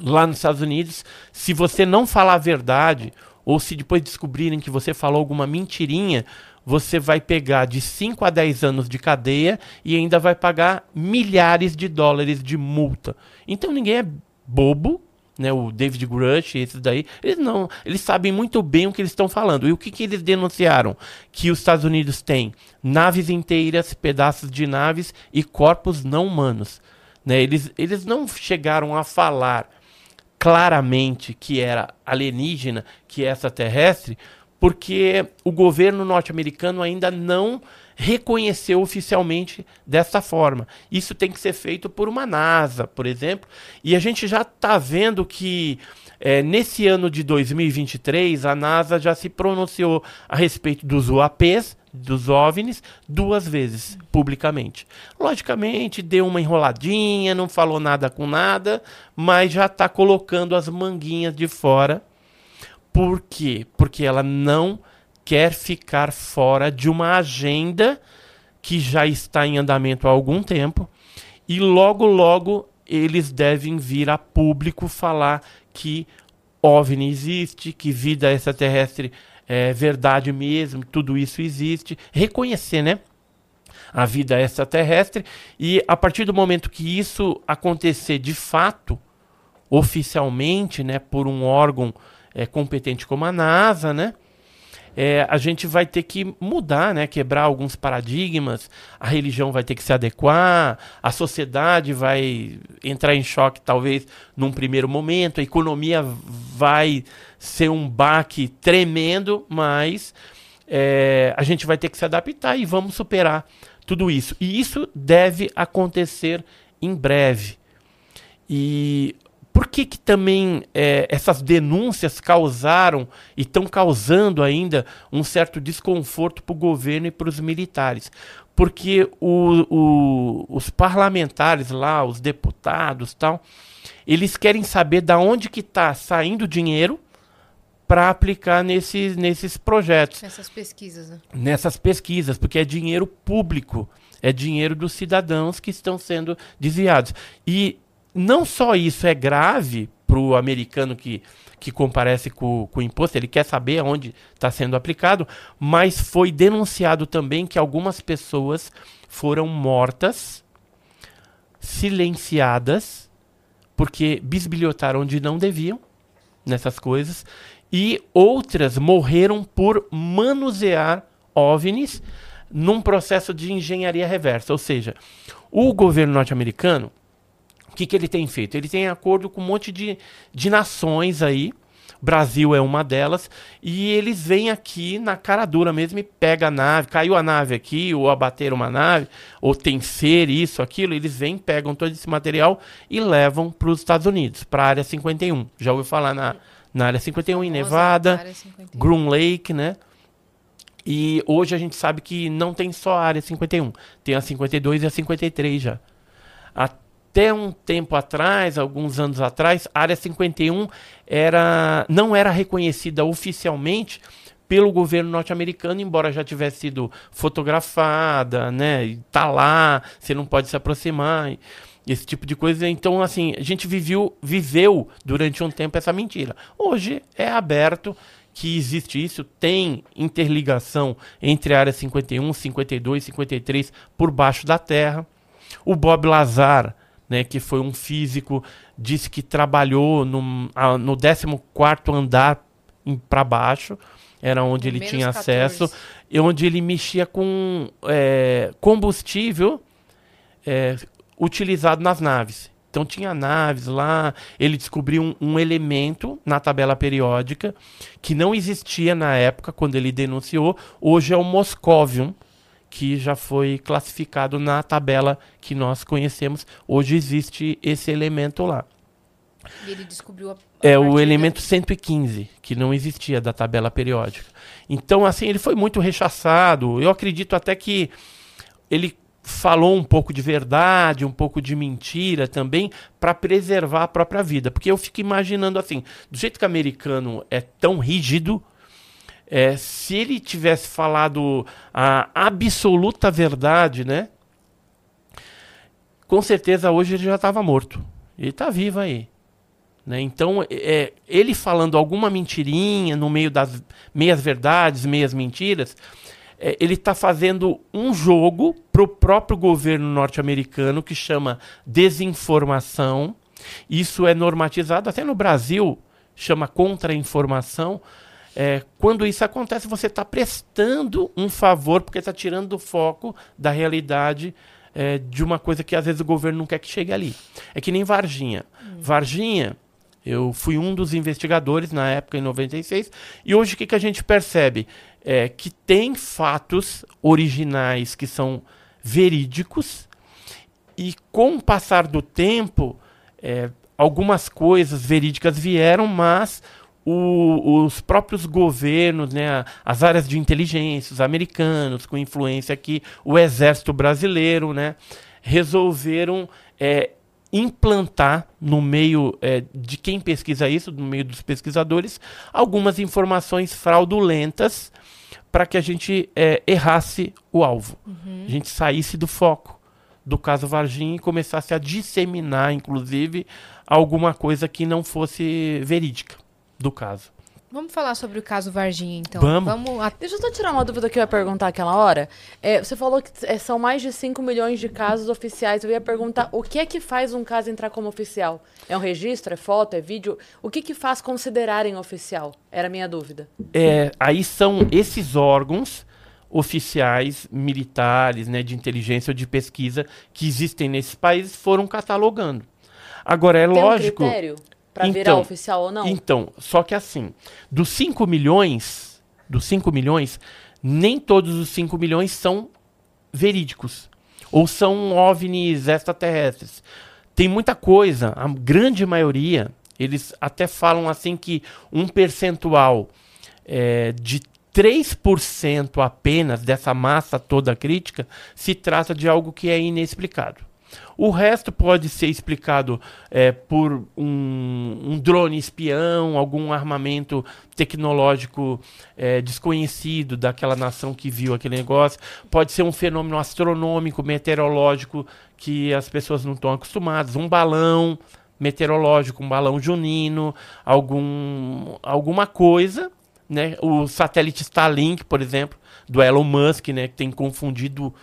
lá nos Estados Unidos, se você não falar a verdade, ou se depois descobrirem que você falou alguma mentirinha, você vai pegar de 5 a 10 anos de cadeia e ainda vai pagar milhares de dólares de multa. Então ninguém é bobo, né? O David Grush, esses daí, eles não, eles sabem muito bem o que eles estão falando. E o que, que eles denunciaram? Que os Estados Unidos têm naves inteiras, pedaços de naves e corpos não humanos. Né? Eles, eles não chegaram a falar claramente que era alienígena, que é extraterrestre, porque o governo norte-americano ainda não reconheceu oficialmente dessa forma. Isso tem que ser feito por uma NASA, por exemplo, e a gente já está vendo que é, nesse ano de 2023, a NASA já se pronunciou a respeito dos UAPs, dos OVNIs, duas vezes, publicamente. Logicamente, deu uma enroladinha, não falou nada com nada, mas já está colocando as manguinhas de fora. Por quê? Porque ela não quer ficar fora de uma agenda que já está em andamento há algum tempo e logo, logo eles devem vir a público falar que OVNI existe, que vida extraterrestre é verdade mesmo, tudo isso existe. Reconhecer, né? A vida extraterrestre. E a partir do momento que isso acontecer de fato, oficialmente, né, por um órgão é, competente como a NASA, né? É, a gente vai ter que mudar, né? quebrar alguns paradigmas, a religião vai ter que se adequar, a sociedade vai entrar em choque, talvez, num primeiro momento, a economia vai ser um baque tremendo, mas é, a gente vai ter que se adaptar e vamos superar tudo isso. E isso deve acontecer em breve. E por que, que também é, essas denúncias causaram e estão causando ainda um certo desconforto para o governo e para os militares? Porque o, o, os parlamentares lá, os deputados tal, eles querem saber da onde que está saindo dinheiro para aplicar nesses, nesses projetos. Nessas pesquisas, né? Nessas pesquisas, porque é dinheiro público, é dinheiro dos cidadãos que estão sendo desviados. E não só isso é grave para o americano que, que comparece com, com o imposto, ele quer saber onde está sendo aplicado, mas foi denunciado também que algumas pessoas foram mortas, silenciadas, porque bisbilhotaram onde não deviam nessas coisas, e outras morreram por manusear OVNIs num processo de engenharia reversa. Ou seja, o governo norte-americano o que, que ele tem feito? Ele tem acordo com um monte de, de nações aí. Brasil é uma delas, e eles vêm aqui na cara dura mesmo e pega a nave, caiu a nave aqui, ou abateram uma nave, ou tem ser isso, aquilo, eles vêm, pegam todo esse material e levam para os Estados Unidos, para a área 51. Já ouviu falar na, na área 51 em Nevada, 51. Groom Lake, né? E hoje a gente sabe que não tem só a área 51, tem a 52 e a 53 já. A até um tempo atrás, alguns anos atrás, a Área 51 era, não era reconhecida oficialmente pelo governo norte-americano, embora já tivesse sido fotografada, né? Tá lá, você não pode se aproximar, esse tipo de coisa. Então, assim, a gente viveu, viveu durante um tempo essa mentira. Hoje é aberto que existe isso, tem interligação entre a área 51, 52, 53 por baixo da terra. O Bob Lazar, né, que foi um físico, disse que trabalhou no, a, no 14 andar para baixo, era onde ele tinha 14. acesso, e onde ele mexia com é, combustível é, utilizado nas naves. Então tinha naves lá, ele descobriu um, um, elemento na tabela periódica que não existia na época quando ele denunciou, hoje é o Moscovium, que já foi classificado na tabela que nós conhecemos. Hoje existe esse elemento lá. E ele descobriu a, a É o elemento 115, que não existia da tabela periódica. Então, assim, ele foi muito rechaçado. Eu acredito até que ele falou um pouco de verdade, um pouco de mentira também, para preservar a própria vida. Porque eu fico imaginando assim, do jeito que o americano é tão rígido, é, se ele tivesse falado a absoluta verdade, né? Com certeza hoje ele já estava morto. Ele está vivo aí. Né? Então, é, ele falando alguma mentirinha no meio das meias verdades, meias mentiras, é, ele está fazendo um jogo para o próprio governo norte-americano que chama desinformação. Isso é normatizado até no Brasil, chama contra-informação. É, quando isso acontece, você está prestando um favor, porque está tirando do foco da realidade é, de uma coisa que às vezes o governo não quer que chegue ali. É que nem Varginha. Hum. Varginha Eu fui um dos investigadores na época, em 96, e hoje o que, que a gente percebe? É que tem fatos originais que são verídicos, e com o passar do tempo, é, algumas coisas verídicas vieram, mas o, os próprios governos, né, as áreas de inteligência, os americanos, com influência aqui, o exército brasileiro, né, resolveram é, implantar no meio é, de quem pesquisa isso, no meio dos pesquisadores, algumas informações fraudulentas para que a gente é, errasse o alvo, uhum. a gente saísse do foco do caso Varginha e começasse a disseminar, inclusive, alguma coisa que não fosse verídica do caso. Vamos falar sobre o caso Varginha, então. Vamos. Vamos a... Deixa eu só tirar uma dúvida que eu ia perguntar aquela hora. É, você falou que é, são mais de 5 milhões de casos oficiais. Eu ia perguntar o que é que faz um caso entrar como oficial? É um registro? É foto? É vídeo? O que que faz considerarem oficial? Era a minha dúvida. É, aí são esses órgãos oficiais militares, né, de inteligência ou de pesquisa que existem nesses países foram catalogando. Agora é Tem lógico. Um critério? Para então, virar oficial ou não? Então, só que assim, dos 5 milhões, dos 5 milhões, nem todos os 5 milhões são verídicos. Ou são OVNIs extraterrestres. Tem muita coisa, a grande maioria, eles até falam assim que um percentual é, de 3% apenas dessa massa toda crítica se trata de algo que é inexplicado. O resto pode ser explicado é, por um, um, drone espião, algum armamento tecnológico é, desconhecido daquela nação que viu aquele negócio. Pode ser um fenômeno astronômico, meteorológico que as pessoas não estão acostumadas. Um balão meteorológico, um balão junino, algum, alguma coisa. Né? O satélite Starlink, por exemplo, do Elon Musk, né, que tem confundido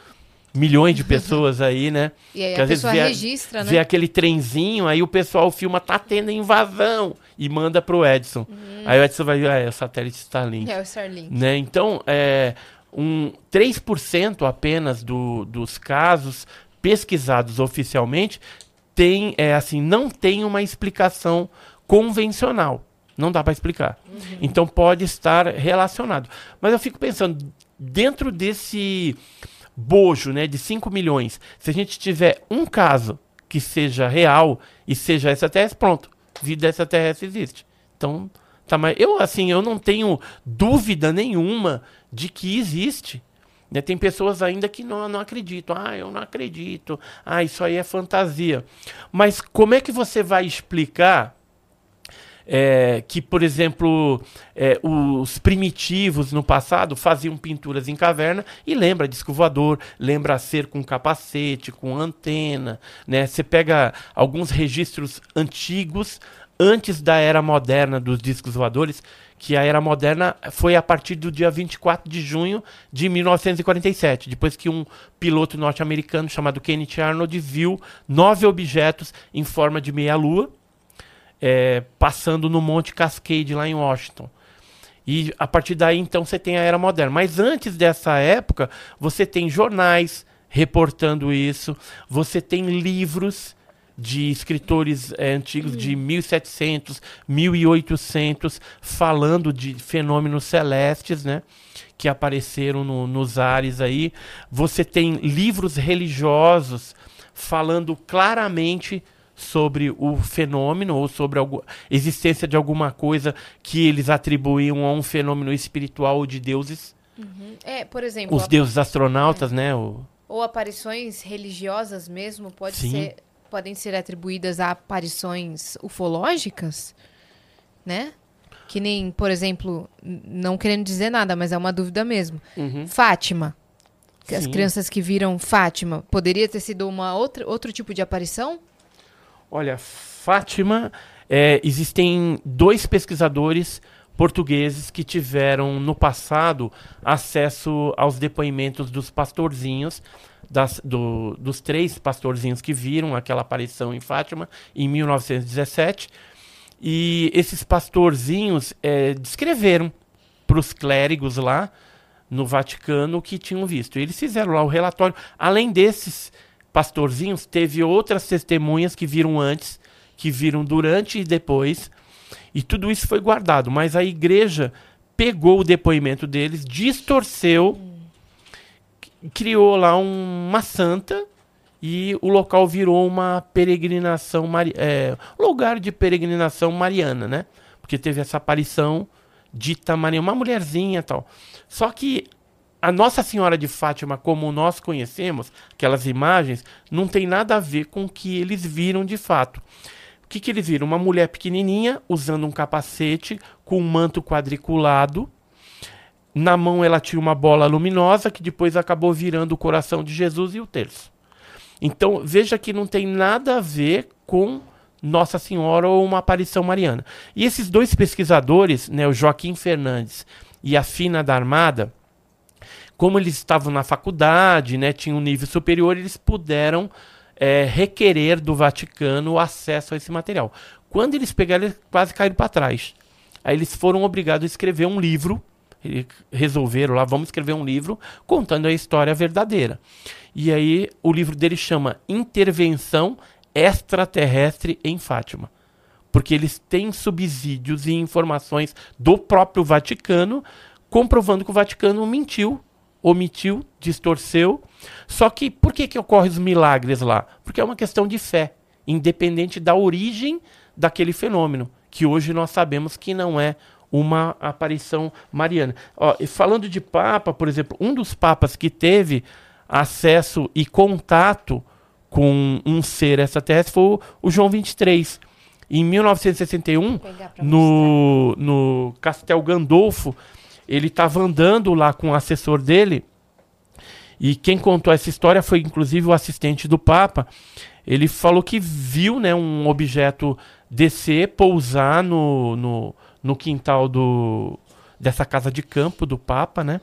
milhões de pessoas aí, né? E aí que a pessoa vê, registra, né? Vê aquele trenzinho, aí o pessoal filma, tá tendo invasão, e manda pro Edson. Hum. Aí o Edson vai, ah, é o satélite Starlink. É o Starlink. Né? Então, é, um 3% apenas do, dos casos pesquisados oficialmente tem, é, assim, não tem uma explicação convencional. Não dá para explicar. Uhum. Então pode estar relacionado. Mas eu fico pensando, dentro desse bojo né, de 5 milhões, se a gente tiver um caso que seja real e seja extraterrestre, pronto, vida extraterrestre existe. Então, tá, mas eu assim, eu não tenho dúvida nenhuma de que existe. Né? Tem pessoas ainda que não, não acreditam. Ah, eu não acredito. Ah, isso aí é fantasia. Mas como é que você vai explicar é, que, por exemplo, é, os primitivos no passado faziam pinturas em caverna e lembra disco voador, lembra ser com capacete, com antena. Né? Você pega alguns registros antigos, antes da era moderna dos discos voadores, que a era moderna foi a partir do dia 24 de junho de 1947, depois que um piloto norte-americano chamado Kenneth Arnold viu nove objetos em forma de meia-lua é, passando no Monte Cascade lá em Washington. E a partir daí, então, você tem a era moderna. Mas antes dessa época, você tem jornais reportando isso, você tem livros de escritores é, antigos de 1700, 1800, falando de fenômenos celestes, né? Que apareceram no, nos ares aí. Você tem livros religiosos falando claramente sobre o fenômeno ou sobre a existência de alguma coisa que eles atribuíam a um fenômeno espiritual ou de deuses. Uhum. É, por exemplo. Os deuses astronautas, é. né? O... Ou aparições religiosas mesmo pode ser, podem ser atribuídas a aparições ufológicas, né? Que nem, por exemplo, não querendo dizer nada, mas é uma dúvida mesmo. Uhum. Fátima. As crianças que viram Fátima, poderia ter sido uma outra, outro tipo de aparição? Olha, Fátima, é, existem dois pesquisadores portugueses que tiveram no passado acesso aos depoimentos dos pastorzinhos, das, do, dos três pastorzinhos que viram aquela aparição em Fátima em 1917. E esses pastorzinhos é, descreveram para os clérigos lá no Vaticano o que tinham visto. E eles fizeram lá o relatório. Além desses pastorzinhos, teve outras testemunhas que viram antes, que viram durante e depois. E tudo isso foi guardado. Mas a igreja pegou o depoimento deles, distorceu, criou lá um, uma santa e o local virou uma peregrinação, é, lugar de peregrinação mariana, né? Porque teve essa aparição dita Maria, uma mulherzinha tal. Só que a Nossa Senhora de Fátima, como nós conhecemos, aquelas imagens, não tem nada a ver com o que eles viram de fato. O que, que eles viram? Uma mulher pequenininha, usando um capacete, com um manto quadriculado. Na mão ela tinha uma bola luminosa, que depois acabou virando o coração de Jesus e o terço. Então, veja que não tem nada a ver com Nossa Senhora ou uma aparição mariana. E esses dois pesquisadores, né, o Joaquim Fernandes e a Fina da Armada, como eles estavam na faculdade, né, tinham um nível superior, eles puderam é, requerer do Vaticano o acesso a esse material. Quando eles pegaram, eles quase caíram para trás. Aí eles foram obrigados a escrever um livro, resolveram lá, vamos escrever um livro contando a história verdadeira. E aí o livro dele chama Intervenção Extraterrestre em Fátima. Porque eles têm subsídios e informações do próprio Vaticano comprovando que o Vaticano mentiu omitiu, distorceu. Só que por que, que ocorrem os milagres lá? Porque é uma questão de fé, independente da origem daquele fenômeno, que hoje nós sabemos que não é uma aparição mariana. Ó, falando de Papa, por exemplo, um dos papas que teve acesso e contato com um ser extraterrestre foi o, o João 23. Em 1961, no, no Castel Gandolfo, ele estava andando lá com o assessor dele, e quem contou essa história foi inclusive o assistente do Papa. Ele falou que viu né, um objeto descer, pousar no, no, no quintal do, dessa casa de campo do Papa, né?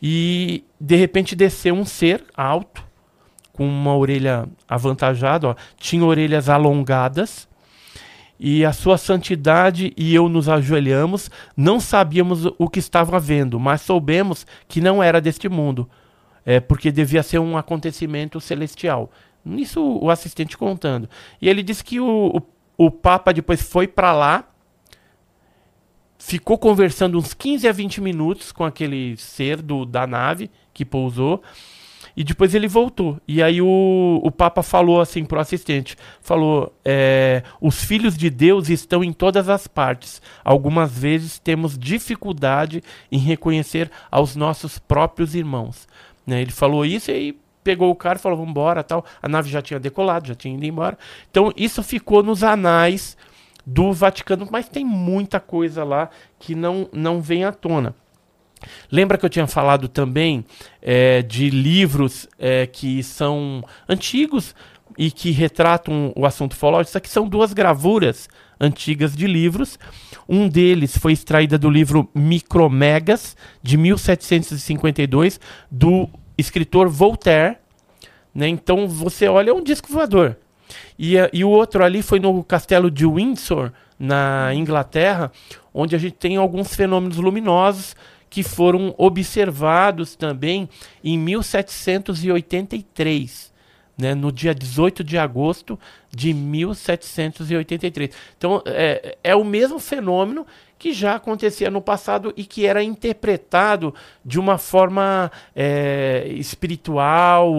E de repente desceu um ser alto, com uma orelha avantajada, ó, tinha orelhas alongadas, e a sua santidade e eu nos ajoelhamos, não sabíamos o que estava vendo, mas soubemos que não era deste mundo, é, porque devia ser um acontecimento celestial. Isso o assistente contando. E ele disse que o, o, o Papa depois foi para lá, ficou conversando uns 15 a 20 minutos com aquele ser do, da nave que pousou. E depois ele voltou. E aí o, o Papa falou assim pro assistente: falou, é, os filhos de Deus estão em todas as partes. Algumas vezes temos dificuldade em reconhecer aos nossos próprios irmãos. Né? Ele falou isso e aí pegou o cara e falou: vamos embora tal. A nave já tinha decolado, já tinha ido embora. Então isso ficou nos anais do Vaticano, mas tem muita coisa lá que não, não vem à tona. Lembra que eu tinha falado também é, de livros é, que são antigos e que retratam o assunto ufológico? Isso aqui são duas gravuras antigas de livros. Um deles foi extraída do livro Micromegas, de 1752, do escritor Voltaire. Né? Então você olha, é um disco voador. E, e o outro ali foi no castelo de Windsor, na Inglaterra, onde a gente tem alguns fenômenos luminosos que foram observados também em 1783, né, no dia 18 de agosto de 1783. Então, é, é o mesmo fenômeno que já acontecia no passado e que era interpretado de uma forma é, espiritual,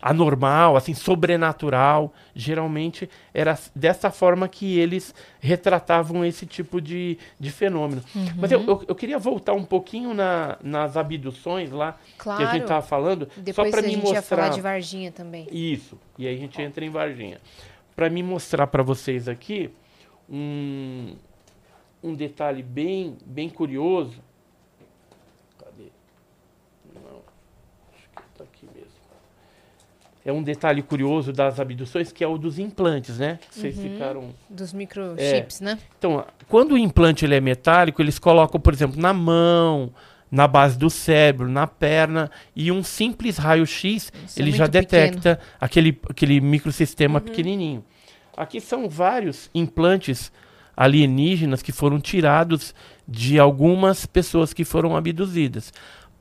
anormal, assim, sobrenatural. Geralmente era dessa forma que eles retratavam esse tipo de, de fenômeno. Uhum. Mas eu, eu, eu, queria voltar um pouquinho na, nas abduções lá claro. que a gente estava falando, Depois só para me mostrar. Ia falar de Varginha também. Isso. E aí a gente entra em Varginha. Para me mostrar para vocês aqui um um detalhe bem, bem curioso. Cadê? Não, acho que está aqui mesmo. É um detalhe curioso das abduções que é o dos implantes, né? Vocês uhum, ficaram. Dos microchips, é. né? Então, quando o implante ele é metálico, eles colocam, por exemplo, na mão, na base do cérebro, na perna, e um simples raio-x ele é já detecta pequeno. aquele, aquele microsistema uhum. pequenininho. Aqui são vários implantes alienígenas que foram tirados de algumas pessoas que foram abduzidas.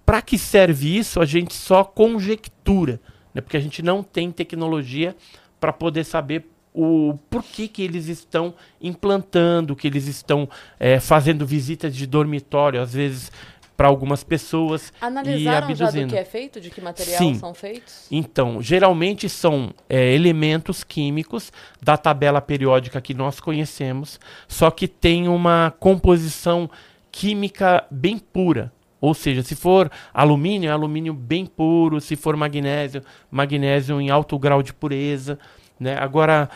Para que serve isso? A gente só conjectura, né? porque a gente não tem tecnologia para poder saber o porquê que eles estão implantando, que eles estão é, fazendo visitas de dormitório, às vezes para algumas pessoas Analisaram e já abduzindo. do que é feito, de que material Sim. são feitos? Então, geralmente são é, elementos químicos da tabela periódica que nós conhecemos, só que tem uma composição química bem pura. Ou seja, se for alumínio, é alumínio bem puro, se for magnésio, magnésio em alto grau de pureza. Né? Agora,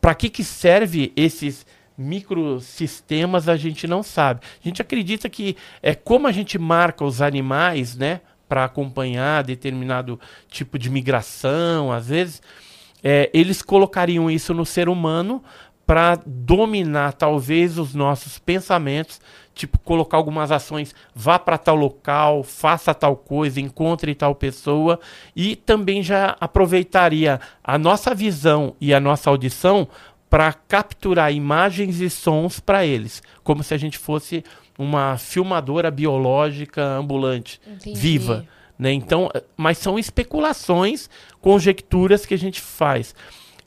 para que, que serve esses microsistemas a gente não sabe. A gente acredita que é como a gente marca os animais, né, para acompanhar determinado tipo de migração, às vezes, é, eles colocariam isso no ser humano para dominar talvez os nossos pensamentos, tipo colocar algumas ações, vá para tal local, faça tal coisa, encontre tal pessoa e também já aproveitaria a nossa visão e a nossa audição para capturar imagens e sons para eles, como se a gente fosse uma filmadora biológica ambulante, Entendi. viva. Né? Então, mas são especulações, conjecturas que a gente faz.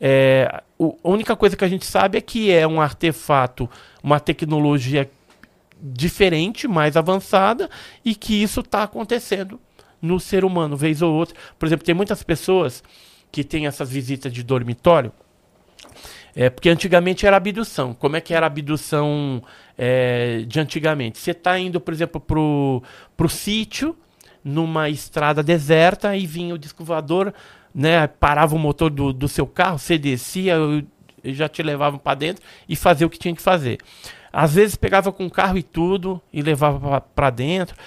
É, a única coisa que a gente sabe é que é um artefato, uma tecnologia diferente, mais avançada, e que isso está acontecendo no ser humano, vez ou outra. Por exemplo, tem muitas pessoas que têm essas visitas de dormitório, é, porque antigamente era abdução. Como é que era abdução é, de antigamente? Você está indo, por exemplo, pro, pro sítio, numa estrada deserta, e vinha o disco voador, né, parava o motor do, do seu carro, você descia, já te levava para dentro e fazia o que tinha que fazer. Às vezes pegava com o carro e tudo e levava para dentro.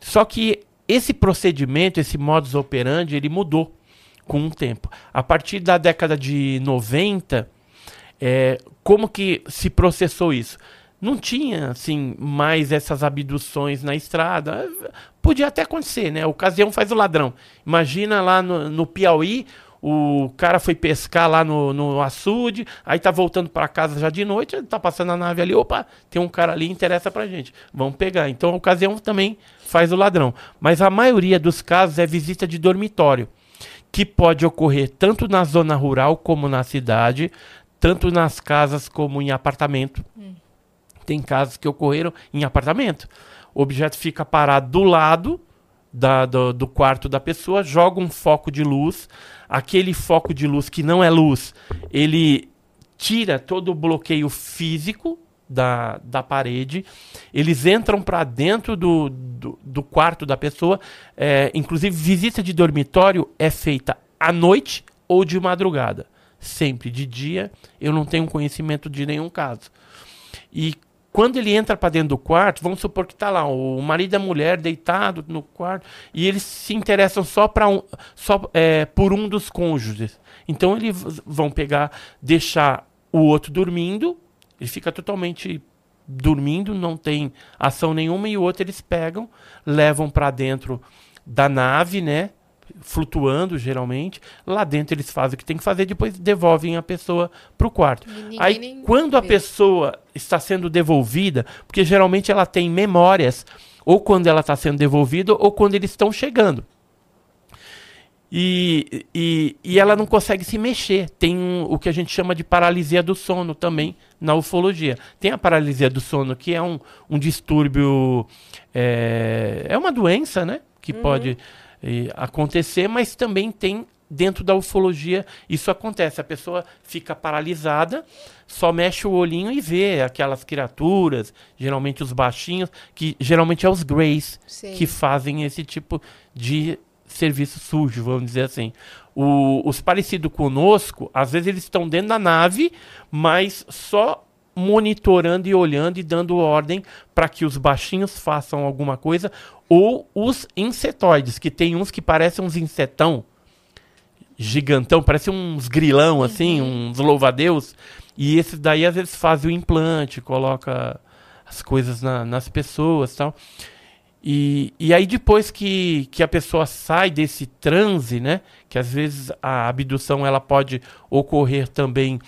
Só que esse procedimento, esse modus operandi, ele mudou com o tempo. A partir da década de 90, é, como que se processou isso? Não tinha, assim, mais essas abduções na estrada. Podia até acontecer, né? Ocasião faz o ladrão. Imagina lá no, no Piauí, o cara foi pescar lá no, no açude, aí tá voltando para casa já de noite, tá passando a nave ali, opa, tem um cara ali, interessa pra gente. Vamos pegar. Então a ocasião também faz o ladrão. Mas a maioria dos casos é visita de dormitório, que pode ocorrer tanto na zona rural como na cidade, tanto nas casas como em apartamento. Tem casos que ocorreram em apartamento. O objeto fica parado do lado da- do, do quarto da pessoa, joga um foco de luz. Aquele foco de luz que não é luz, ele tira todo o bloqueio físico da, da parede. Eles entram para dentro do, do, do quarto da pessoa. É, inclusive, visita de dormitório é feita à noite ou de madrugada. Sempre de dia, eu não tenho conhecimento de nenhum caso. E quando ele entra para dentro do quarto, vamos supor que está lá o marido e a mulher deitado no quarto e eles se interessam só para um, só é, por um dos cônjuges. Então eles vão pegar, deixar o outro dormindo, ele fica totalmente dormindo, não tem ação nenhuma e o outro eles pegam, levam para dentro da nave, né? Flutuando geralmente. Lá dentro eles fazem o que tem que fazer, depois devolvem a pessoa pro quarto. E ninguém Aí quando a pessoa está sendo devolvida, porque geralmente ela tem memórias, ou quando ela está sendo devolvida, ou quando eles estão chegando. E, e, e ela não consegue se mexer. Tem um- o que a gente chama de paralisia do sono também na ufologia. Tem a paralisia do sono, que é um, um distúrbio. É, é uma doença, né? Que pode eh, acontecer, mas também tem dentro da ufologia isso acontece. A pessoa fica paralisada, só mexe o olhinho e vê aquelas criaturas, geralmente os baixinhos, que geralmente é os greys Sei. que fazem esse tipo de serviço sujo, vamos dizer assim. O- os parecidos conosco, às vezes eles estão dentro da nave, mas só monitorando e olhando e dando ordem para que os baixinhos façam alguma coisa, ou os insetoides, que tem uns que parecem uns insetão gigantão, parece uns grilão assim, uns louva-a-Deus, e esses daí às vezes fazem o implante, coloca as coisas na- nas pessoas tal. E, e aí depois que, que a pessoa sai desse transe, né, que às vezes a abdução ela pode ocorrer também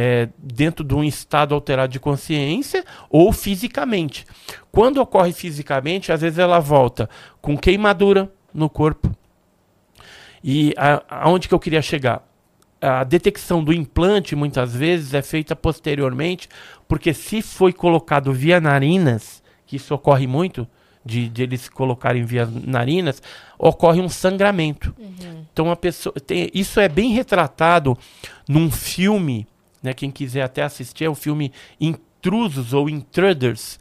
é, dentro de um estado alterado de consciência ou fisicamente. Quando ocorre fisicamente, às vezes ela volta com queimadura no corpo. E a- aonde que eu queria chegar? a detecção do implante muitas vezes é feita posteriormente, porque se foi colocado via narinas, que isso ocorre muito, de, de eles colocarem via narinas, ocorre um sangramento. Uhum. Então a pessoa tem, isso é bem retratado num filme, né? Quem quiser até assistir é o filme Intrusos ou Intruders.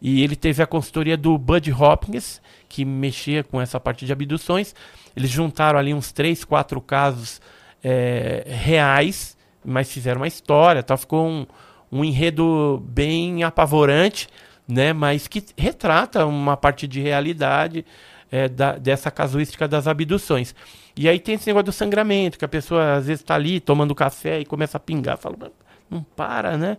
E ele teve a consultoria do Bud Hopkins, que mexia com essa parte de abduções. Eles juntaram ali uns três, quatro casos é, reais, mas fizeram uma história, tal. Ficou um, um enredo bem apavorante, né? Mas que retrata uma parte de realidade é, da, dessa casuística das abduções. E aí tem esse negócio do sangramento, que a pessoa às vezes está ali tomando café e começa a pingar, fala, não para, né?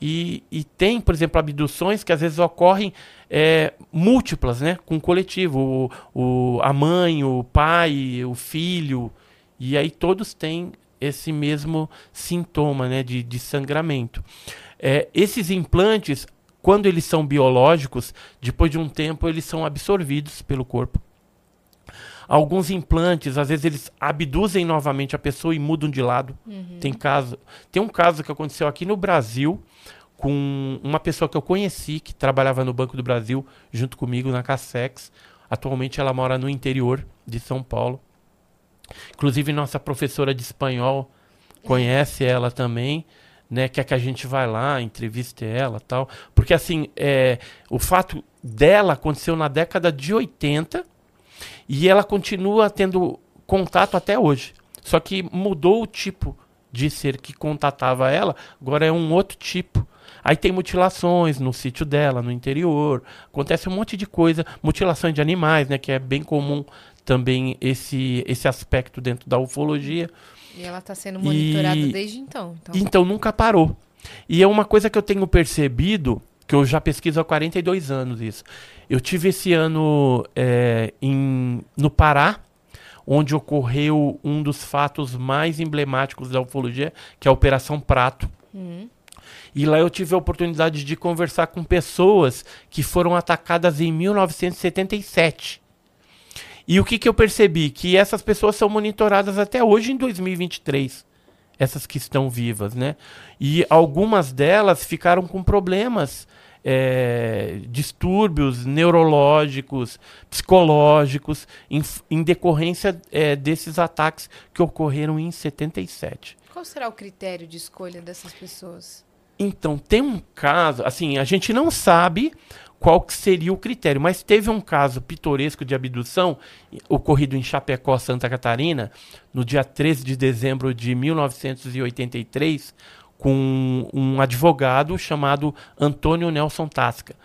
E, e tem, por exemplo, abduções que às vezes ocorrem é, múltiplas, né? Com o coletivo, o, o, a mãe, o pai, o filho, e aí todos têm esse mesmo sintoma né, de, de sangramento. É, esses implantes, quando eles são biológicos, depois de um tempo eles são absorvidos pelo corpo. Alguns implantes, às vezes eles abduzem novamente a pessoa e mudam de lado. Uhum. Tem caso, tem um caso que aconteceu aqui no Brasil com uma pessoa que eu conheci que trabalhava no Banco do Brasil junto comigo na Cassex. Atualmente ela mora no interior de São Paulo. Inclusive nossa professora de espanhol conhece ela também, né? Quer que a gente vá lá, entreviste ela, tal. Porque assim, é, o fato dela aconteceu na década de 80 e ela continua tendo contato até hoje. Só que mudou o tipo de ser que contatava ela, agora é um outro tipo. Aí tem mutilações no sítio dela, no interior. Acontece um monte de coisa. Mutilações de animais, né? Que é bem comum também esse, esse aspecto dentro da ufologia. E ela está sendo monitorada E- desde então. então. Então nunca parou. E é uma coisa que eu tenho percebido, que eu já pesquiso há 42 anos isso. Eu tive esse ano é, em, no Pará, onde ocorreu um dos fatos mais emblemáticos da ufologia, que é a Operação Prato. Uhum. E lá eu tive a oportunidade de conversar com pessoas que foram atacadas em 1977. E o que, que eu percebi? Que essas pessoas são monitoradas até hoje em 2023. Essas que estão vivas, né? E algumas delas ficaram com problemas, é, distúrbios neurológicos, psicológicos, em, em decorrência é, desses ataques que ocorreram em 77. Qual será o critério de escolha dessas pessoas? Então, tem um caso, assim, a gente não sabe qual que seria o critério, mas teve um caso pitoresco de abdução ocorrido em Chapecó, Santa Catarina, no dia 13 de dezembro de 1983, com um advogado chamado Antônio Nelson Tasca.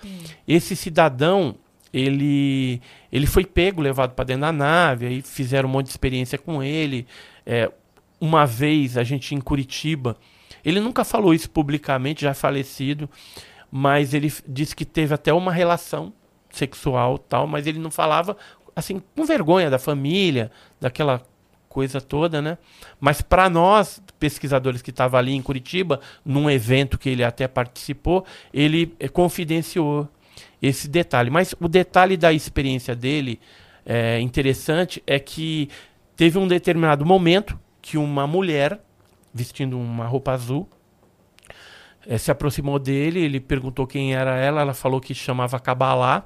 Esse cidadão, ele, ele foi pego, levado para dentro da nave, aí fizeram um monte de experiência com ele. É, uma vez, a gente em Curitiba, ele nunca falou isso publicamente, já é falecido, mas ele disse que teve até uma relação sexual tal, mas ele não falava assim com vergonha da família, daquela coisa toda, né? Mas para nós pesquisadores que estavam ali em Curitiba, num evento que ele até participou, ele eh, confidenciou esse detalhe. Mas o detalhe da experiência dele é interessante é que teve um determinado momento que uma mulher vestindo uma roupa azul eh, se aproximou dele, ele perguntou quem era ela, ela falou que chamava Kabbalah,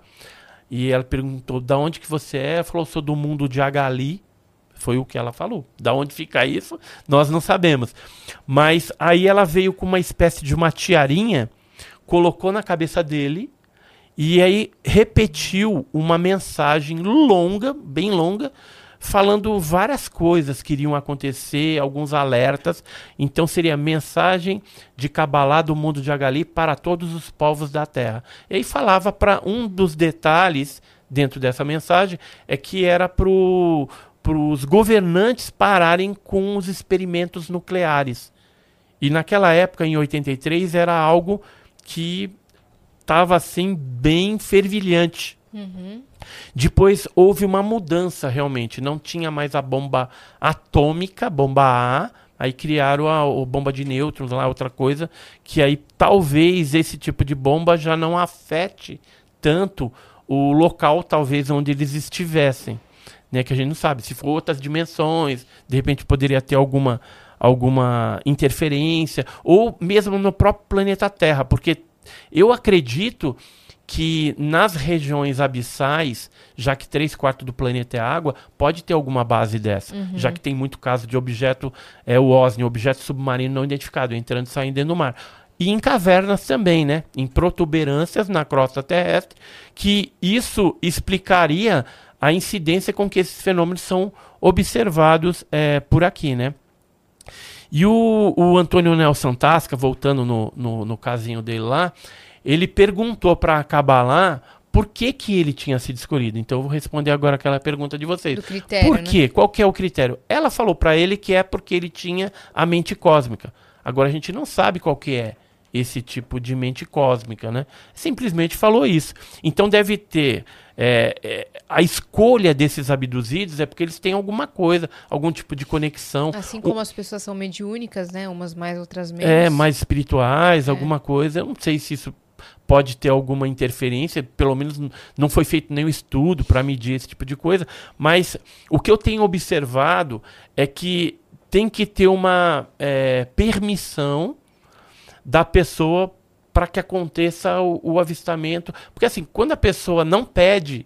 e ela perguntou, da onde que você é? Ela falou, sou do mundo de Agali, foi o que ela falou. Da onde fica isso, nós não sabemos. Mas aí ela veio com uma espécie de uma tiarinha, colocou na cabeça dele, e aí repetiu uma mensagem longa, bem longa, falando várias coisas que iriam acontecer, alguns alertas. Então seria mensagem de Kabbalah do mundo de Agali para todos os povos da Terra. E aí falava para um dos detalhes dentro dessa mensagem é que era para os governantes pararem com os experimentos nucleares. E naquela época, em 83, era algo que estava assim bem fervilhante. Depois houve uma mudança realmente, não tinha mais a bomba atômica, bomba A, aí criaram a, o bomba de nêutrons lá, outra coisa, que aí talvez esse tipo de bomba já não afete tanto o local talvez onde eles estivessem, né, que a gente não sabe, se for outras dimensões, de repente poderia ter alguma alguma interferência, ou mesmo no próprio planeta Terra, porque eu acredito que nas regiões abissais, já que 3 quartos do planeta é água, pode ter alguma base dessa. Uhum. Já que tem muito caso de objeto, é o OSNI, objeto submarino não identificado, entrando e saindo dentro do mar. E em cavernas também, né? Em protuberâncias na crosta terrestre, que isso explicaria a incidência com que esses fenômenos são observados é, por aqui, né? E o, o Antônio Nelson Tasca, voltando no, no, no casinho dele lá, ele perguntou para acabar lá por que, que ele tinha sido escolhido. Então eu vou responder agora aquela pergunta de vocês. Do critério, Por né? quê? Qual que é o critério? Ela falou para ele que é porque ele tinha a mente cósmica. Agora a gente não sabe qual que é esse tipo de mente cósmica, né? Simplesmente falou isso. Então deve ter é, é, a escolha desses abduzidos é porque eles têm alguma coisa, algum tipo de conexão. Assim O- como as pessoas são mediúnicas, né? Umas mais, outras menos. é, mais espirituais, alguma coisa. Eu não sei se isso pode ter alguma interferência, pelo menos não foi feito nenhum estudo para medir esse tipo de coisa, mas o que eu tenho observado é que tem que ter uma é, permissão da pessoa para que aconteça o, o avistamento. Porque assim, quando a pessoa não pede,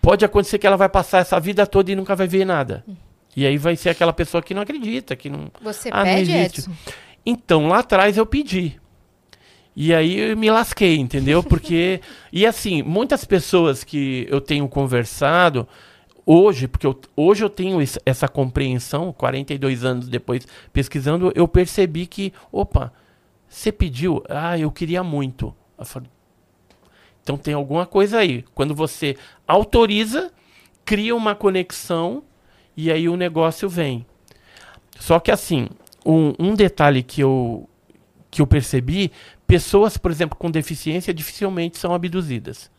pode acontecer que ela vai passar essa vida toda e nunca vai ver nada. E aí vai ser aquela pessoa que não acredita, que não, Você Ah, pede. Edson? então, lá atrás eu pedi. E aí eu me lasquei, entendeu? Porque. e assim, muitas pessoas que eu tenho conversado, hoje, porque eu- hoje eu tenho es- essa compreensão, 42 anos depois pesquisando, eu percebi que, opa, você pediu? Ah, eu queria muito. Eu então tem alguma coisa aí. Quando você autoriza, cria uma conexão e aí o negócio vem. Só que assim, um, um detalhe que eu, que eu percebi, pessoas, por exemplo, com deficiência dificilmente são abduzidas.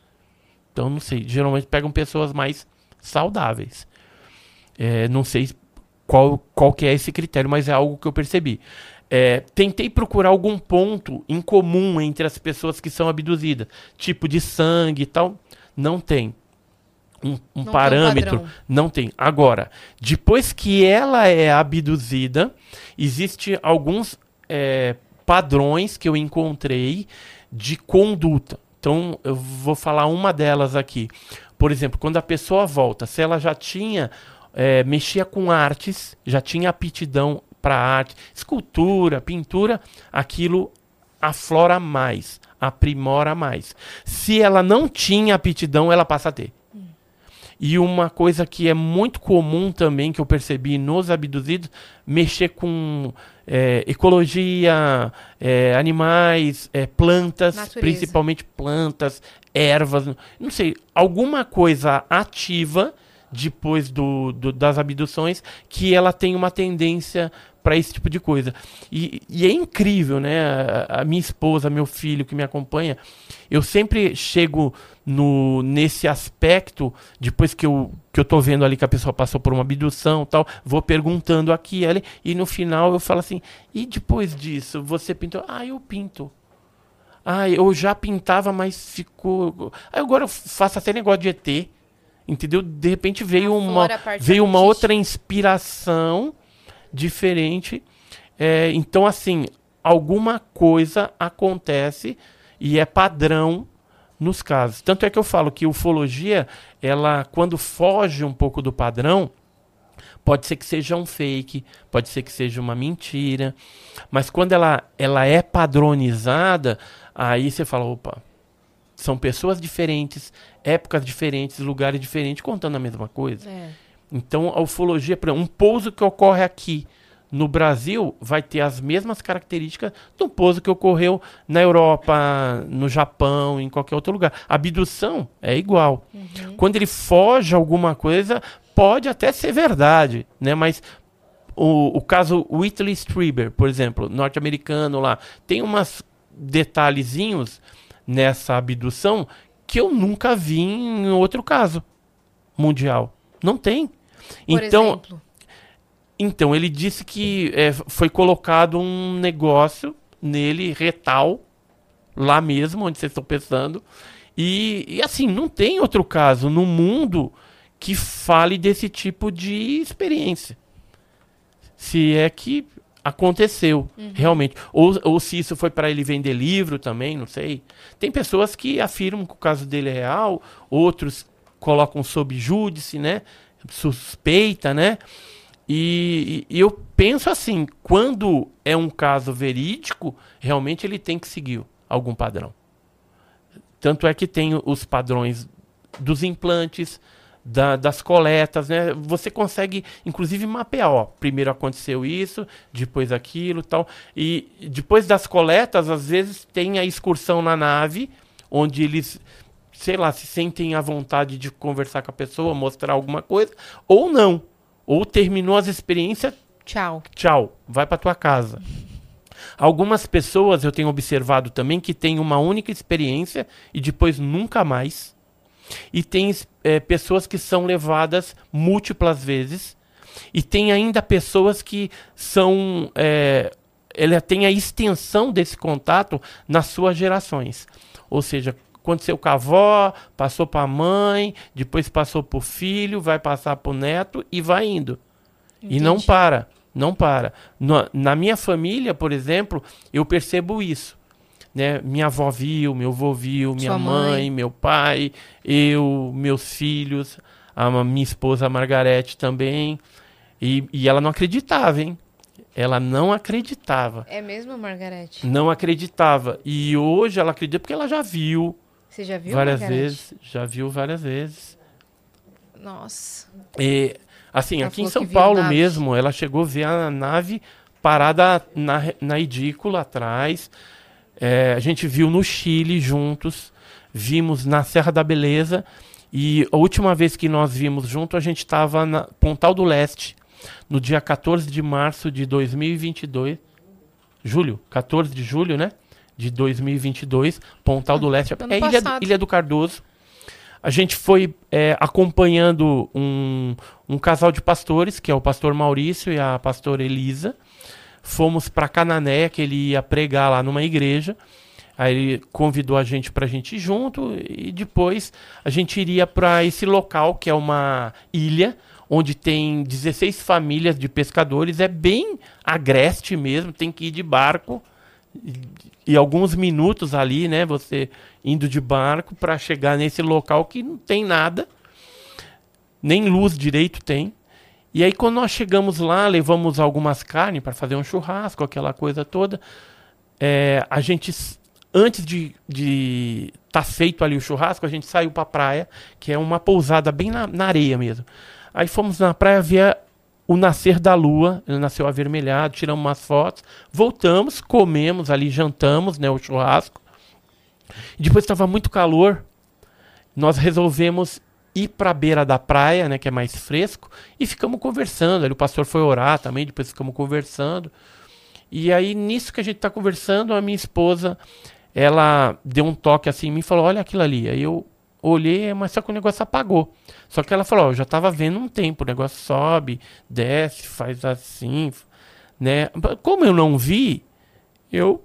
Então, não sei, geralmente pegam pessoas mais saudáveis. É, não sei qual, qual que é esse critério, mas é algo que eu percebi. É, tentei procurar algum ponto em comum entre as pessoas que são abduzidas, tipo de sangue e tal. Não tem. Um, um tem um parâmetro. padrão. não tem. Agora, depois que ela é abduzida, existe alguns é, padrões que eu encontrei de conduta. Então, eu vou falar uma delas aqui. Por exemplo, quando a pessoa volta, se ela já tinha, é, mexia com artes, já tinha aptidão para arte, escultura, pintura, aquilo aflora mais, aprimora mais. Se ela não tinha aptidão, ela passa a ter. E uma coisa que é muito comum também, que eu percebi nos abduzidos, mexer com é, ecologia, é, animais, é, plantas, Natureza. principalmente plantas, ervas, não sei, alguma coisa ativa depois do, do- das abduções que ela tem uma tendência para esse tipo de coisa. E, e é incrível, né? A, a minha esposa, meu filho que me acompanha, eu sempre chego no, nesse aspecto, depois que eu, que eu tô vendo ali que a pessoa passou por uma abdução e tal, vou perguntando aqui e ali, e no final eu falo assim, e depois disso, você pintou? Ah, eu pinto. Ah, eu já pintava, mas ficou. Ah, agora eu faço até negócio de ET. Entendeu? De repente veio uma, Aflora a parte veio uma outra inspiração diferente. É, então, assim, alguma coisa acontece e é padrão nos casos. Tanto é que eu falo que ufologia, ela, quando foge um pouco do padrão, pode ser que seja um fake, pode ser que seja uma mentira, mas quando ela, ela é padronizada, aí você fala, opa, são pessoas diferentes, épocas diferentes, lugares diferentes, contando a mesma coisa. É. Então, a ufologia, por exemplo, um pouso que ocorre aqui no Brasil vai ter as mesmas características do pouso que ocorreu na Europa, no Japão, em qualquer outro lugar. A abdução é igual. Quando ele foge alguma coisa, pode até ser verdade, né? Mas o, o caso Whitley Strieber, por exemplo, norte-americano lá, tem umas detalhezinhos nessa abdução que eu nunca vi em outro caso mundial. Não tem. Por então, exemplo, então, ele disse que é, foi colocado um negócio nele, retal, lá mesmo, onde vocês estão pensando. E, e, assim, não tem outro caso no mundo que fale desse tipo de experiência. se é que aconteceu realmente. Ou, ou se isso foi para ele vender livro também, não sei. Tem pessoas que afirmam que o caso dele é real, outros colocam sob júdice, né? Suspeita, né? E, e eu penso assim, quando é um caso verídico, realmente ele tem que seguir algum padrão. Tanto é que tem os padrões dos implantes, da- das coletas, né? Você consegue, inclusive, mapear, ó, primeiro aconteceu isso, depois aquilo, tal. E depois das coletas, às vezes tem a excursão na nave, onde eles, sei lá, se sentem à vontade de conversar com a pessoa, mostrar alguma coisa, ou não. Ou terminou as experiências, Tchau. tchau, vai para tua casa. Algumas pessoas eu tenho observado também que têm uma única experiência e depois nunca mais. E tem eh, pessoas que são levadas múltiplas vezes. E tem ainda pessoas que são. eh, ela tem a extensão desse contato nas suas gerações. Ou seja, aconteceu com a avó, passou para a mãe, depois passou para o filho, vai passar para o neto e vai indo. E não Entendi. para, não para. Na, na minha família, por exemplo, eu percebo isso. Né? Minha avó viu, meu avô viu, minha mãe, mãe. meu pai, eu, meus filhos, a minha esposa a Margarete também. E, e ela não acreditava, hein? Ela não acreditava. É mesmo, Margarete? Não acreditava. E hoje ela acredita porque ela já viu Você já viu, várias Margarete? vezes. Já viu várias vezes. Nossa. E, assim, Ela aqui em São Paulo mesmo, ela chegou a ver a nave parada na, na edícula atrás. É, a gente viu no Chile juntos, vimos na Serra da Beleza. E a última vez que nós vimos junto, a gente estava na Pontal do Leste, no dia 14 de março de 2022. Julho, 14 de julho, né? De 2022, Pontal do Leste. ano É Ilha. Ilha do Cardoso. A gente foi é, acompanhando um, um casal de pastores, que é o pastor Maurício e a pastora Elisa. Fomos para Canané, que ele ia pregar lá numa igreja. Aí ele convidou a gente para a gente ir junto e depois a gente iria para esse local, que é uma ilha, onde tem 16 famílias de pescadores. É bem agreste mesmo, tem que ir de barco e alguns minutos ali, né? Você indo de barco para chegar nesse local que não tem nada, nem luz direito tem. E aí quando nós chegamos lá, levamos algumas carnes para fazer um churrasco, aquela coisa toda. É, a gente, antes de de tá feito ali o churrasco, a gente saiu para praia, que é uma pousada bem na, na areia mesmo. Aí fomos na praia ver o nascer da lua, ele nasceu avermelhado, tiramos umas fotos, voltamos, comemos ali, jantamos, né, o churrasco. E depois estava muito calor, nós resolvemos ir para a beira da praia, né, que é mais fresco, e ficamos conversando. Ali o pastor foi orar também, depois ficamos conversando. E aí nisso que a gente está conversando, a minha esposa, ela deu um toque assim em mim e falou: "Olha aquilo ali". Aí eu olhei, mas só que o negócio apagou. Só que ela falou: "Ó, eu já estava vendo um tempo, o negócio sobe, desce, faz assim, né? Como eu não vi, eu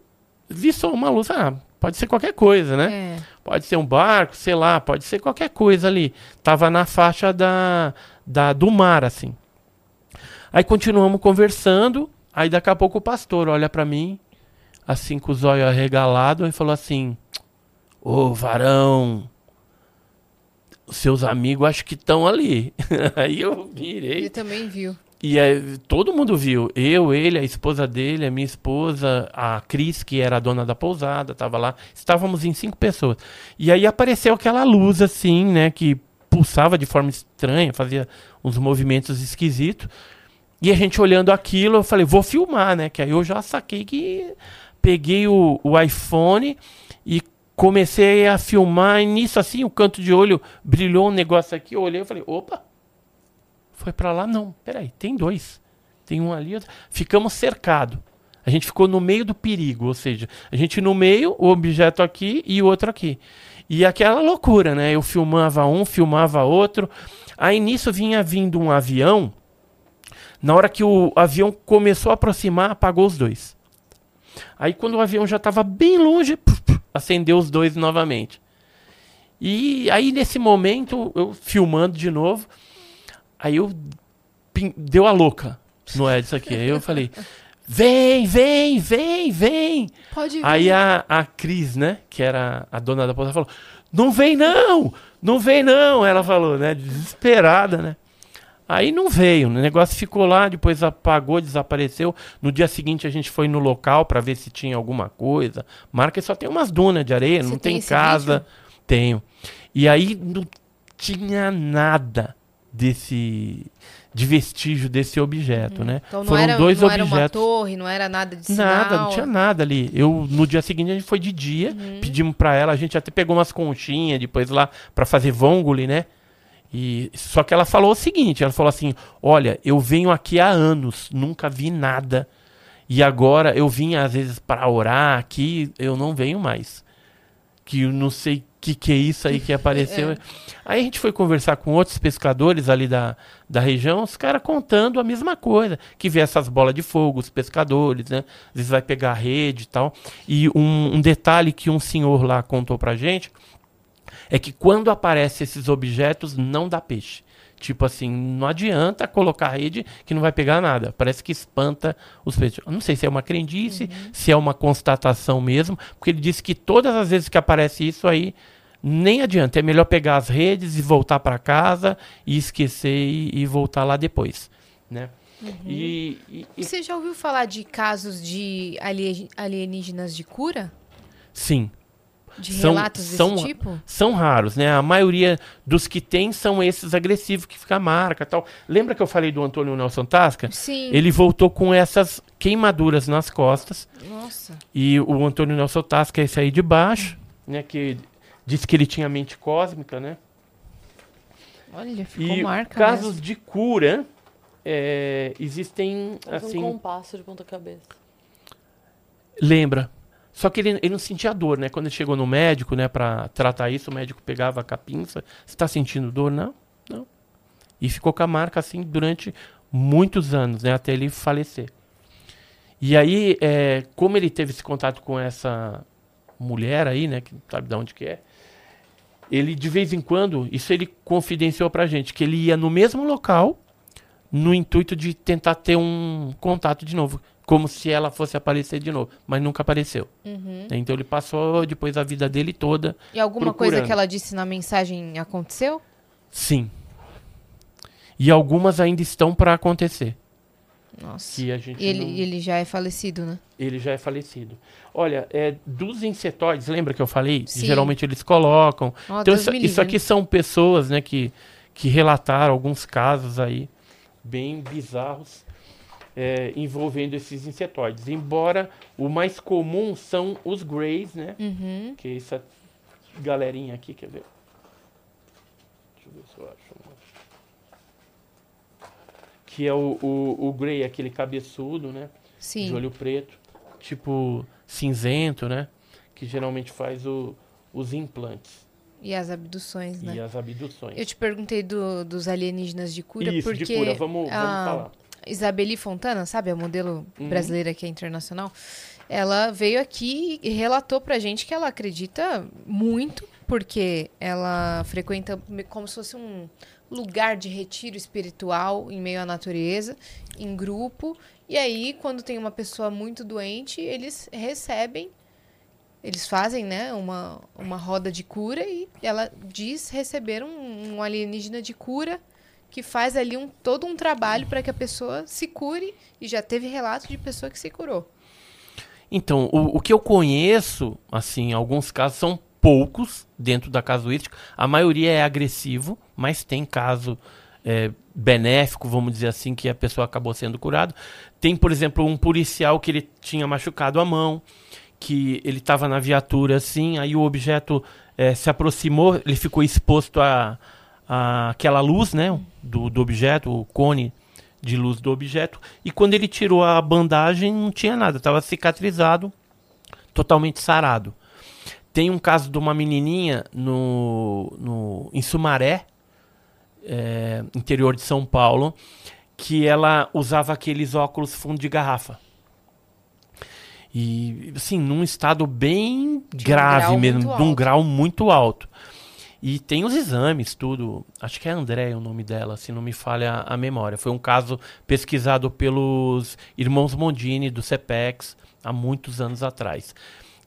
vi só uma luz, ah, pode ser qualquer coisa, né? É. Pode ser um barco, sei lá, pode ser qualquer coisa ali. Tava na faixa da, da, do mar, assim. Aí continuamos conversando, aí daqui a pouco o pastor olha pra mim, assim com os olhos arregalados, e falou assim: Ô varão, seus amigos acho que estão ali. aí eu virei. Ele também viu. E aí, todo mundo viu. Eu, ele, a esposa dele, a minha esposa, a Cris, que era a dona da pousada, estava lá. Estávamos em cinco pessoas. E aí apareceu aquela luz assim, né? Que pulsava de forma estranha, fazia uns movimentos esquisitos. E a gente olhando aquilo, eu falei, vou filmar, né? Que aí eu já saquei que peguei o, o iPhone e comecei a filmar. E nisso, assim, o canto de olho brilhou um negócio aqui. Eu olhei e falei, opa, foi pra lá? Não, peraí, tem dois. Tem um ali, outro. Ficamos cercados. A gente ficou no meio do perigo, ou seja, a gente no meio, o objeto aqui e o outro aqui. E aquela loucura, né? Eu filmava um, filmava outro. Aí nisso vinha vindo um avião. Na hora que o avião começou a aproximar, apagou os dois. Aí quando o avião já estava bem longe, puf, puf, acendeu os dois novamente. E aí nesse momento, eu filmando de novo, Aí eu deu a louca. Não é disso aqui. Aí eu falei, vem, vem, vem, vem. Pode vir. Aí a, a Cris, né, que era a dona da pousada, falou, não vem não, não vem não. Ela falou, né, desesperada, né. Aí não veio, o negócio ficou lá, depois apagou, desapareceu. No dia seguinte a gente foi no local para ver se tinha alguma coisa. Marca só tem umas dunas de areia, Você não tem tem, casa. vídeo? Tenho. E aí não tinha nada desse de vestígio desse objeto, né? Então não Foram era, dois não era uma objetos. torre, não era nada de sinal. Nada, não tinha nada ali. Eu no dia seguinte a gente foi de dia, Uhum. pedimos pra ela, a gente até pegou umas conchinhas depois lá pra fazer vongole, né? E só que ela falou o seguinte, ela falou assim: "Olha, eu venho aqui há anos, nunca vi nada. E agora eu vim às vezes para orar aqui, eu não venho mais. Que eu não sei o que que é isso aí que apareceu. É. Aí a gente foi conversar com outros pescadores ali da, da região, os caras contando a mesma coisa, que vê essas bolas de fogo, os pescadores, né? Às vezes vai pegar a rede e tal. E um, um detalhe que um senhor lá contou pra gente é que quando aparecem esses objetos, não dá peixe. Tipo assim, não adianta colocar rede que não vai pegar nada. Parece que espanta os peixes. Eu não sei se é uma crendice, se é uma constatação mesmo, porque ele disse que todas as vezes que aparece isso aí, nem adianta. É melhor pegar as redes e voltar para casa e esquecer e, e voltar lá depois, né? E, e- e- Você já ouviu falar de casos de alie- alienígenas de cura? sim, De São- relatos desse são- tipo? são raros, né? A maioria dos que tem são esses agressivos que fica a marca, tal. Lembra que eu falei do Antônio Nelson Tasca? Sim. Ele voltou com essas queimaduras nas costas. Nossa. E o Antônio Nelson Tasca é esse aí de baixo, né? Que disse que ele tinha mente cósmica, né? Olha, ficou e marca casos mesmo. de cura é, existem assim. um compasso de ponta cabeça. Lembra. Só que ele, ele não sentia dor, né? Quando ele chegou no médico, né, pra tratar isso, o médico pegava a capinça. Você tá sentindo dor? Não, não. E ficou com a marca assim durante muitos anos, né? Até ele falecer. E aí, é, como ele teve esse contato com essa mulher aí, né? Que não sabe de onde que é. Ele, de vez em quando, isso ele confidenciou pra gente, que ele ia no mesmo local, no intuito de tentar ter um contato de novo, como se ela fosse aparecer de novo, mas nunca apareceu. Uhum. Então ele passou depois a vida dele toda. E alguma coisa procurando. que ela disse na mensagem aconteceu? Sim. E algumas ainda estão para acontecer. Nossa. Que a gente ele, não- ele já é falecido, né? ele já é falecido. Olha, é, dos insetoides, lembra que eu falei? Sim. Geralmente eles colocam. Ó, então isso, isso aqui né? são pessoas, né, que, que relataram alguns casos aí bem bizarros é, envolvendo esses insetoides. Embora o mais comum são os greys, né? Uhum. Que é essa galerinha aqui, quer ver? Deixa eu ver se eu acho. Que é o, o, o grey, aquele cabeçudo, né? Sim. de olho preto, tipo cinzento, né? Que geralmente faz o- os implantes E as abduções, né? e as abduções. Eu te perguntei do- dos alienígenas de cura Isso, porque de cura, vamos, vamos a falar. Isabeli Fontana, sabe, a modelo Uhum. brasileira que é internacional, ela veio aqui e relatou pra gente que ela acredita muito, porque ela frequenta como se fosse um lugar de retiro espiritual em meio à natureza, em grupo, e aí quando tem uma pessoa muito doente, eles recebem eles fazem, né, uma, uma roda de cura e ela diz receber um, um alienígena de cura que faz ali um, todo um trabalho para que a pessoa se cure e já teve relato de pessoa que se curou. Então, o, o que eu conheço, assim, alguns casos são poucos dentro da casuística. A maioria é agressivo, mas tem caso é, benéfico, vamos dizer assim, que a pessoa acabou sendo curada. Tem, por exemplo, um policial que ele tinha machucado a mão, que ele estava na viatura assim, aí o objeto eh, se aproximou, ele ficou exposto a, a aquela luz, né, do, do objeto, o cone de luz do objeto, e quando ele tirou a bandagem não tinha nada, estava cicatrizado, totalmente sarado. Tem um caso de uma menininha no, no, em Sumaré, eh, interior de São Paulo, que ela usava aqueles óculos fundo de garrafa. E, assim, num estado bem De um grave grau mesmo, de um grau muito alto. E tem os exames, tudo. Acho que é André o nome dela, se não me falha a memória. Foi um caso pesquisado pelos irmãos Mondini do CEPEX há muitos anos atrás.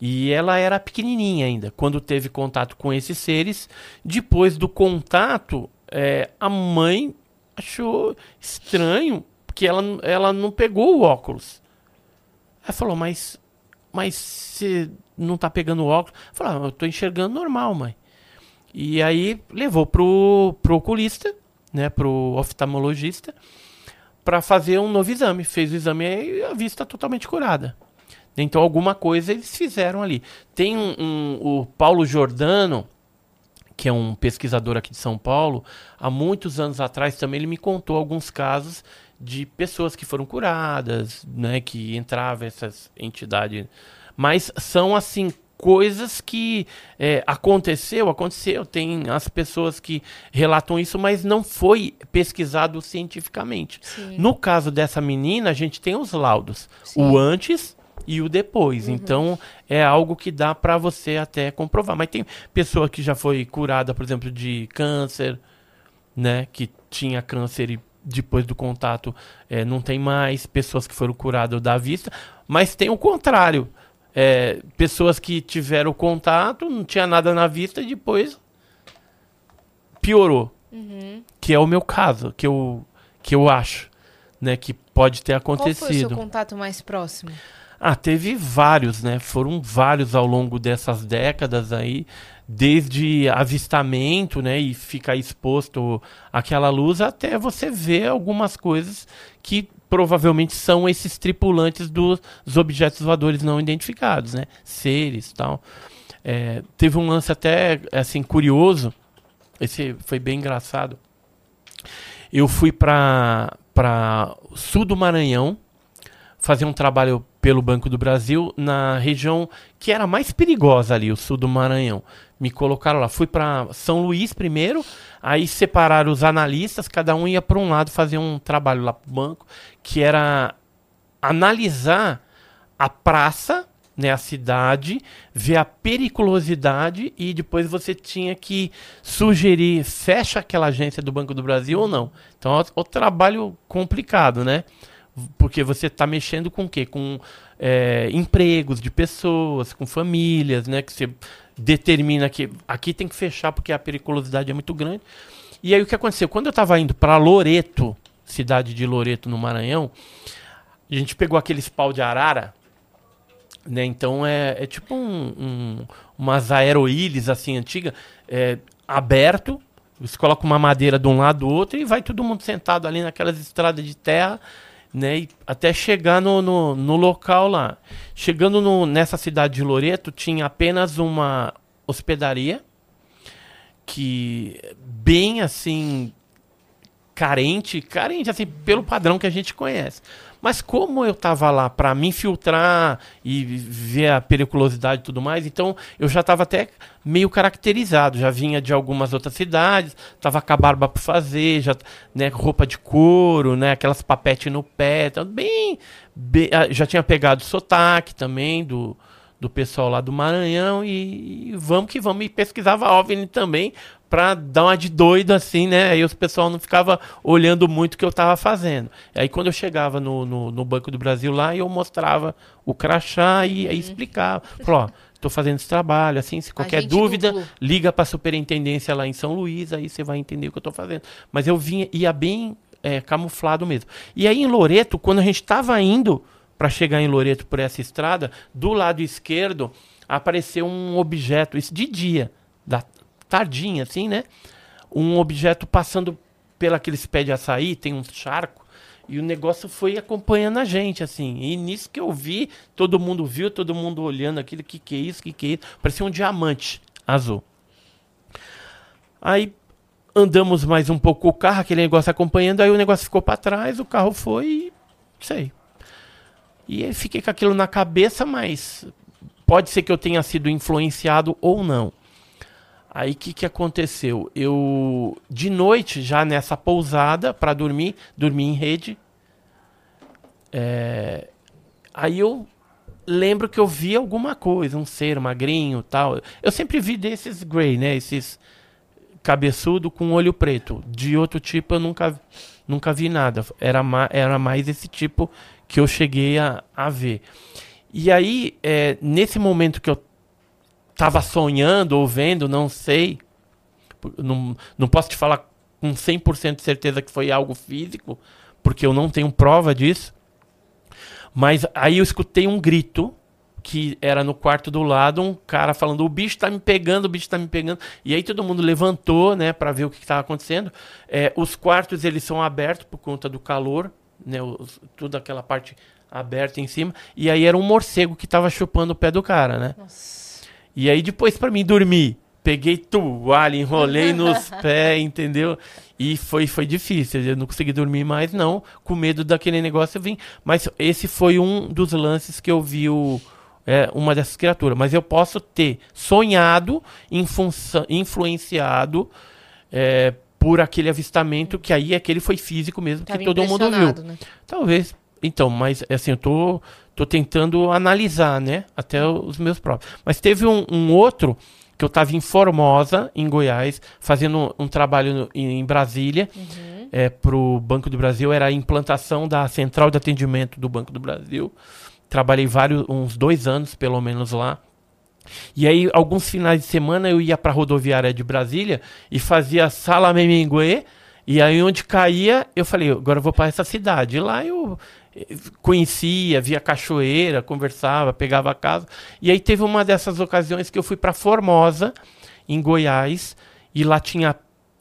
E ela era pequenininha ainda quando teve contato com esses seres. Depois do contato, é, a mãe achou estranho porque ela, ela não pegou o óculos. Ela falou, mas, mas você não tá pegando o óculos? Falou, ah, eu tô enxergando normal, mãe. E aí levou pro, pro oculista, né, pro oftalmologista, para fazer um novo exame. Fez o exame e a vista totalmente curada. Então alguma coisa eles fizeram ali. Tem um, um, o Paulo Jordano, que é um pesquisador aqui de São Paulo, há muitos anos atrás também ele me contou alguns casos de pessoas que foram curadas, né, que entravam essas entidades. Mas são assim coisas que é, aconteceu, aconteceu. Tem as pessoas que relatam isso, mas não foi pesquisado cientificamente. Sim. No caso dessa menina, a gente tem os laudos, Sim. o antes e o depois. Uhum. Então é algo que dá para você até comprovar. Mas tem pessoa que já foi curada, por exemplo, de câncer, né, que tinha câncer e depois do contato é, não tem mais, pessoas que foram curadas da vista, mas tem o contrário. É, pessoas que tiveram contato, não tinha nada na vista e depois piorou. Uhum. Que é o meu caso, que eu, que eu acho né, que pode ter acontecido. Qual foi o seu contato mais próximo? Ah, teve vários, né? Foram vários ao longo dessas décadas aí desde avistamento, né, e ficar exposto àquela luz, até você ver algumas coisas que provavelmente são esses tripulantes dos objetos voadores não identificados, né, seres, tal. É, teve um lance até assim curioso, esse foi bem engraçado. Eu fui para para sul do Maranhão fazer um trabalho pelo Banco do Brasil na região que era mais perigosa ali, o sul do Maranhão me colocaram lá. Fui para São Luís primeiro, aí separaram os analistas, cada um ia para um lado fazer um trabalho lá para o banco, que era analisar a praça, né, a cidade, ver a periculosidade e depois você tinha que sugerir, fecha aquela agência do Banco do Brasil ou não. Então é o trabalho complicado, né? Porque você está mexendo com o quê? Com é, empregos de pessoas, com famílias, né? Que você determina que aqui tem que fechar porque a periculosidade é muito grande. E aí o que aconteceu? Quando eu estava indo para Loreto, cidade de Loreto, no Maranhão, a gente pegou aqueles pau de arara, né? Então é, é tipo um, um, umas aeroílis assim antiga, é, aberto. Você coloca uma madeira de um lado do outro e vai todo mundo sentado ali naquelas estradas de terra né? E até chegar no, no, no local lá. Chegando no, nessa cidade de Loreto, tinha apenas uma hospedaria que bem assim carente, carente assim pelo padrão que a gente conhece. Mas como eu estava lá para me infiltrar e ver a periculosidade e tudo mais, então eu já estava até meio caracterizado. Já vinha de algumas outras cidades, estava com a barba para fazer, já, né, roupa de couro, né, aquelas papetes no pé, então bem, bem, ah, já tinha pegado sotaque também do, do pessoal lá do Maranhão e, e vamos que vamos. E pesquisava OVNI também pra dar uma de doido assim, né? Aí o pessoal não ficava olhando muito o que eu tava fazendo. Aí quando eu chegava no, no, no Banco do Brasil lá, eu mostrava o crachá e aí uhum. explicava. Falou, ó, tô fazendo esse trabalho, assim, se qualquer dúvida, duplo. liga pra superintendência lá em São Luís, aí você vai entender o que eu tô fazendo. Mas eu vinha, ia bem é, camuflado mesmo. E aí em Loreto, quando a gente tava indo para chegar em Loreto por essa estrada, do lado esquerdo apareceu um objeto, isso de dia, da, tardinha, assim, né? Um objeto passando pelaqueles pés de açaí, tem um charco, e o negócio foi acompanhando a gente, assim. E nisso que eu vi, todo mundo viu, todo mundo olhando aquilo, que que é isso, que que é isso? Parecia um diamante azul. Aí andamos mais um pouco o carro, aquele negócio acompanhando, aí o negócio ficou para trás, o carro foi e sei. E fiquei com aquilo na cabeça, mas pode ser que eu tenha sido influenciado ou não. Aí o que, que aconteceu? Eu, de noite, já nessa pousada, para dormir, dormi em rede. É, aí eu lembro que eu vi alguma coisa, um ser magrinho tal. Eu sempre vi desses grey, né? Esses cabeçudo com olho preto. De outro tipo eu nunca, nunca vi nada. Era, ma era mais esse tipo que eu cheguei a, a ver. E aí, é, nesse momento que eu tava sonhando ou vendo, não sei, não, não posso te falar com 100% de certeza que foi algo físico, porque eu não tenho prova disso. Mas aí eu escutei um grito que era no quarto do lado, um cara falando: "O bicho tá me pegando, o bicho tá me pegando". E aí todo mundo levantou, né, para ver o que estava acontecendo. É, os quartos eles são abertos por conta do calor, né, os, toda aquela parte aberta em cima. E aí era um morcego que estava chupando o pé do cara, né? Nossa. E aí depois para mim dormir, peguei toalha, enrolei nos pés, entendeu? E foi, foi difícil, eu não consegui dormir mais não, com medo daquele negócio vir. Mas esse foi um dos lances que eu vi o, é, uma dessas criaturas. Mas eu posso ter sonhado, influenciado é, por aquele avistamento, que aí aquele foi físico mesmo, Tava que todo mundo viu. né? Talvez. Então, mas assim, eu tô, tô tentando analisar, né? Até os meus próprios. Mas teve um, um outro que eu estava em Formosa, em Goiás, fazendo um trabalho no, em, em Brasília, Uhum. é, para o Banco do Brasil. Era a implantação da central de atendimento do Banco do Brasil. Trabalhei vários, uns dois anos, pelo menos, lá. E aí, alguns finais de semana, eu ia para a rodoviária de Brasília e fazia Salamemingue. E aí, onde caía, eu falei, agora eu vou para essa cidade. E lá eu conhecia, via cachoeira, conversava, pegava a casa. E aí teve uma dessas ocasiões que eu fui para Formosa, em Goiás, e lá tinha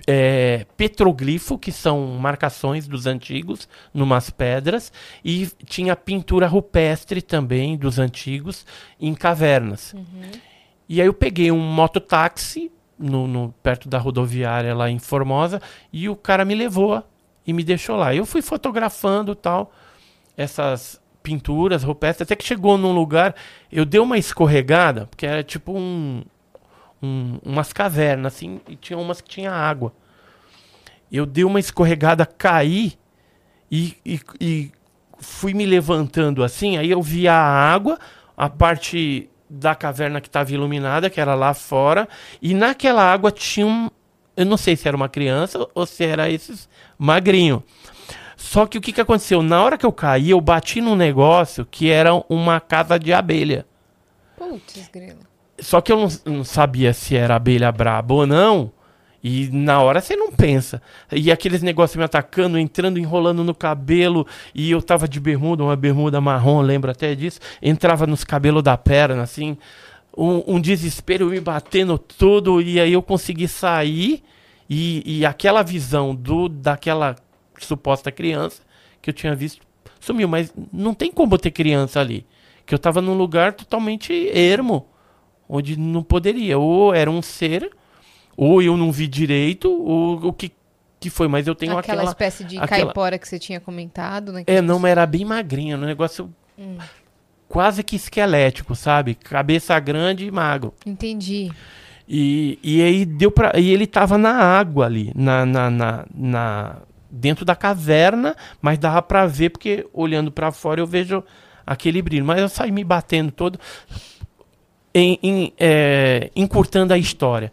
é, petroglifo, que são marcações dos antigos, numas pedras, e tinha pintura rupestre também dos antigos em cavernas. E aí eu peguei um mototáxi no, no- perto da rodoviária lá em Formosa e o cara me levou e me deixou lá. Eu fui fotografando tal essas pinturas rupestres, até que chegou num lugar, eu dei uma escorregada, porque era tipo um, um- umas cavernas assim, e tinha umas que tinha água. Eu dei uma escorregada, caí e, e, e fui me levantando assim, aí eu vi a água, a parte da caverna que estava iluminada, que era lá fora, e naquela água tinha um. Eu não sei se era uma criança ou se era esses magrinho. Só que o que, que aconteceu? Na hora que eu caí, eu bati num negócio que era uma casa de abelha. Putz, grilo. Só que eu não, não sabia se era abelha braba ou não. E na hora você não pensa. E aqueles negócios me atacando, entrando, enrolando no cabelo. E eu tava de bermuda, uma bermuda marrom, lembro até disso. Entrava nos cabelos da perna, assim. Um, um desespero me batendo tudo. E aí eu consegui sair. E, e aquela visão do daquela suposta criança que eu tinha visto sumiu. Mas não tem como ter criança ali. Que eu tava num lugar totalmente ermo onde não poderia. Ou era um ser, ou eu não vi direito, ou o que, que foi. Mas eu tenho Aquela, aquela. espécie de aquela- caipora que você tinha comentado, né? É, não, mas era bem magrinha, um negócio quase que esquelético, sabe? Cabeça grande e magro. Entendi. E, e aí deu pra. E ele tava na água ali, na, na, na, na- dentro da caverna, mas dava pra ver, porque olhando pra fora eu vejo aquele brilho. Mas eu saí me batendo todo, em, em, é, encurtando a história.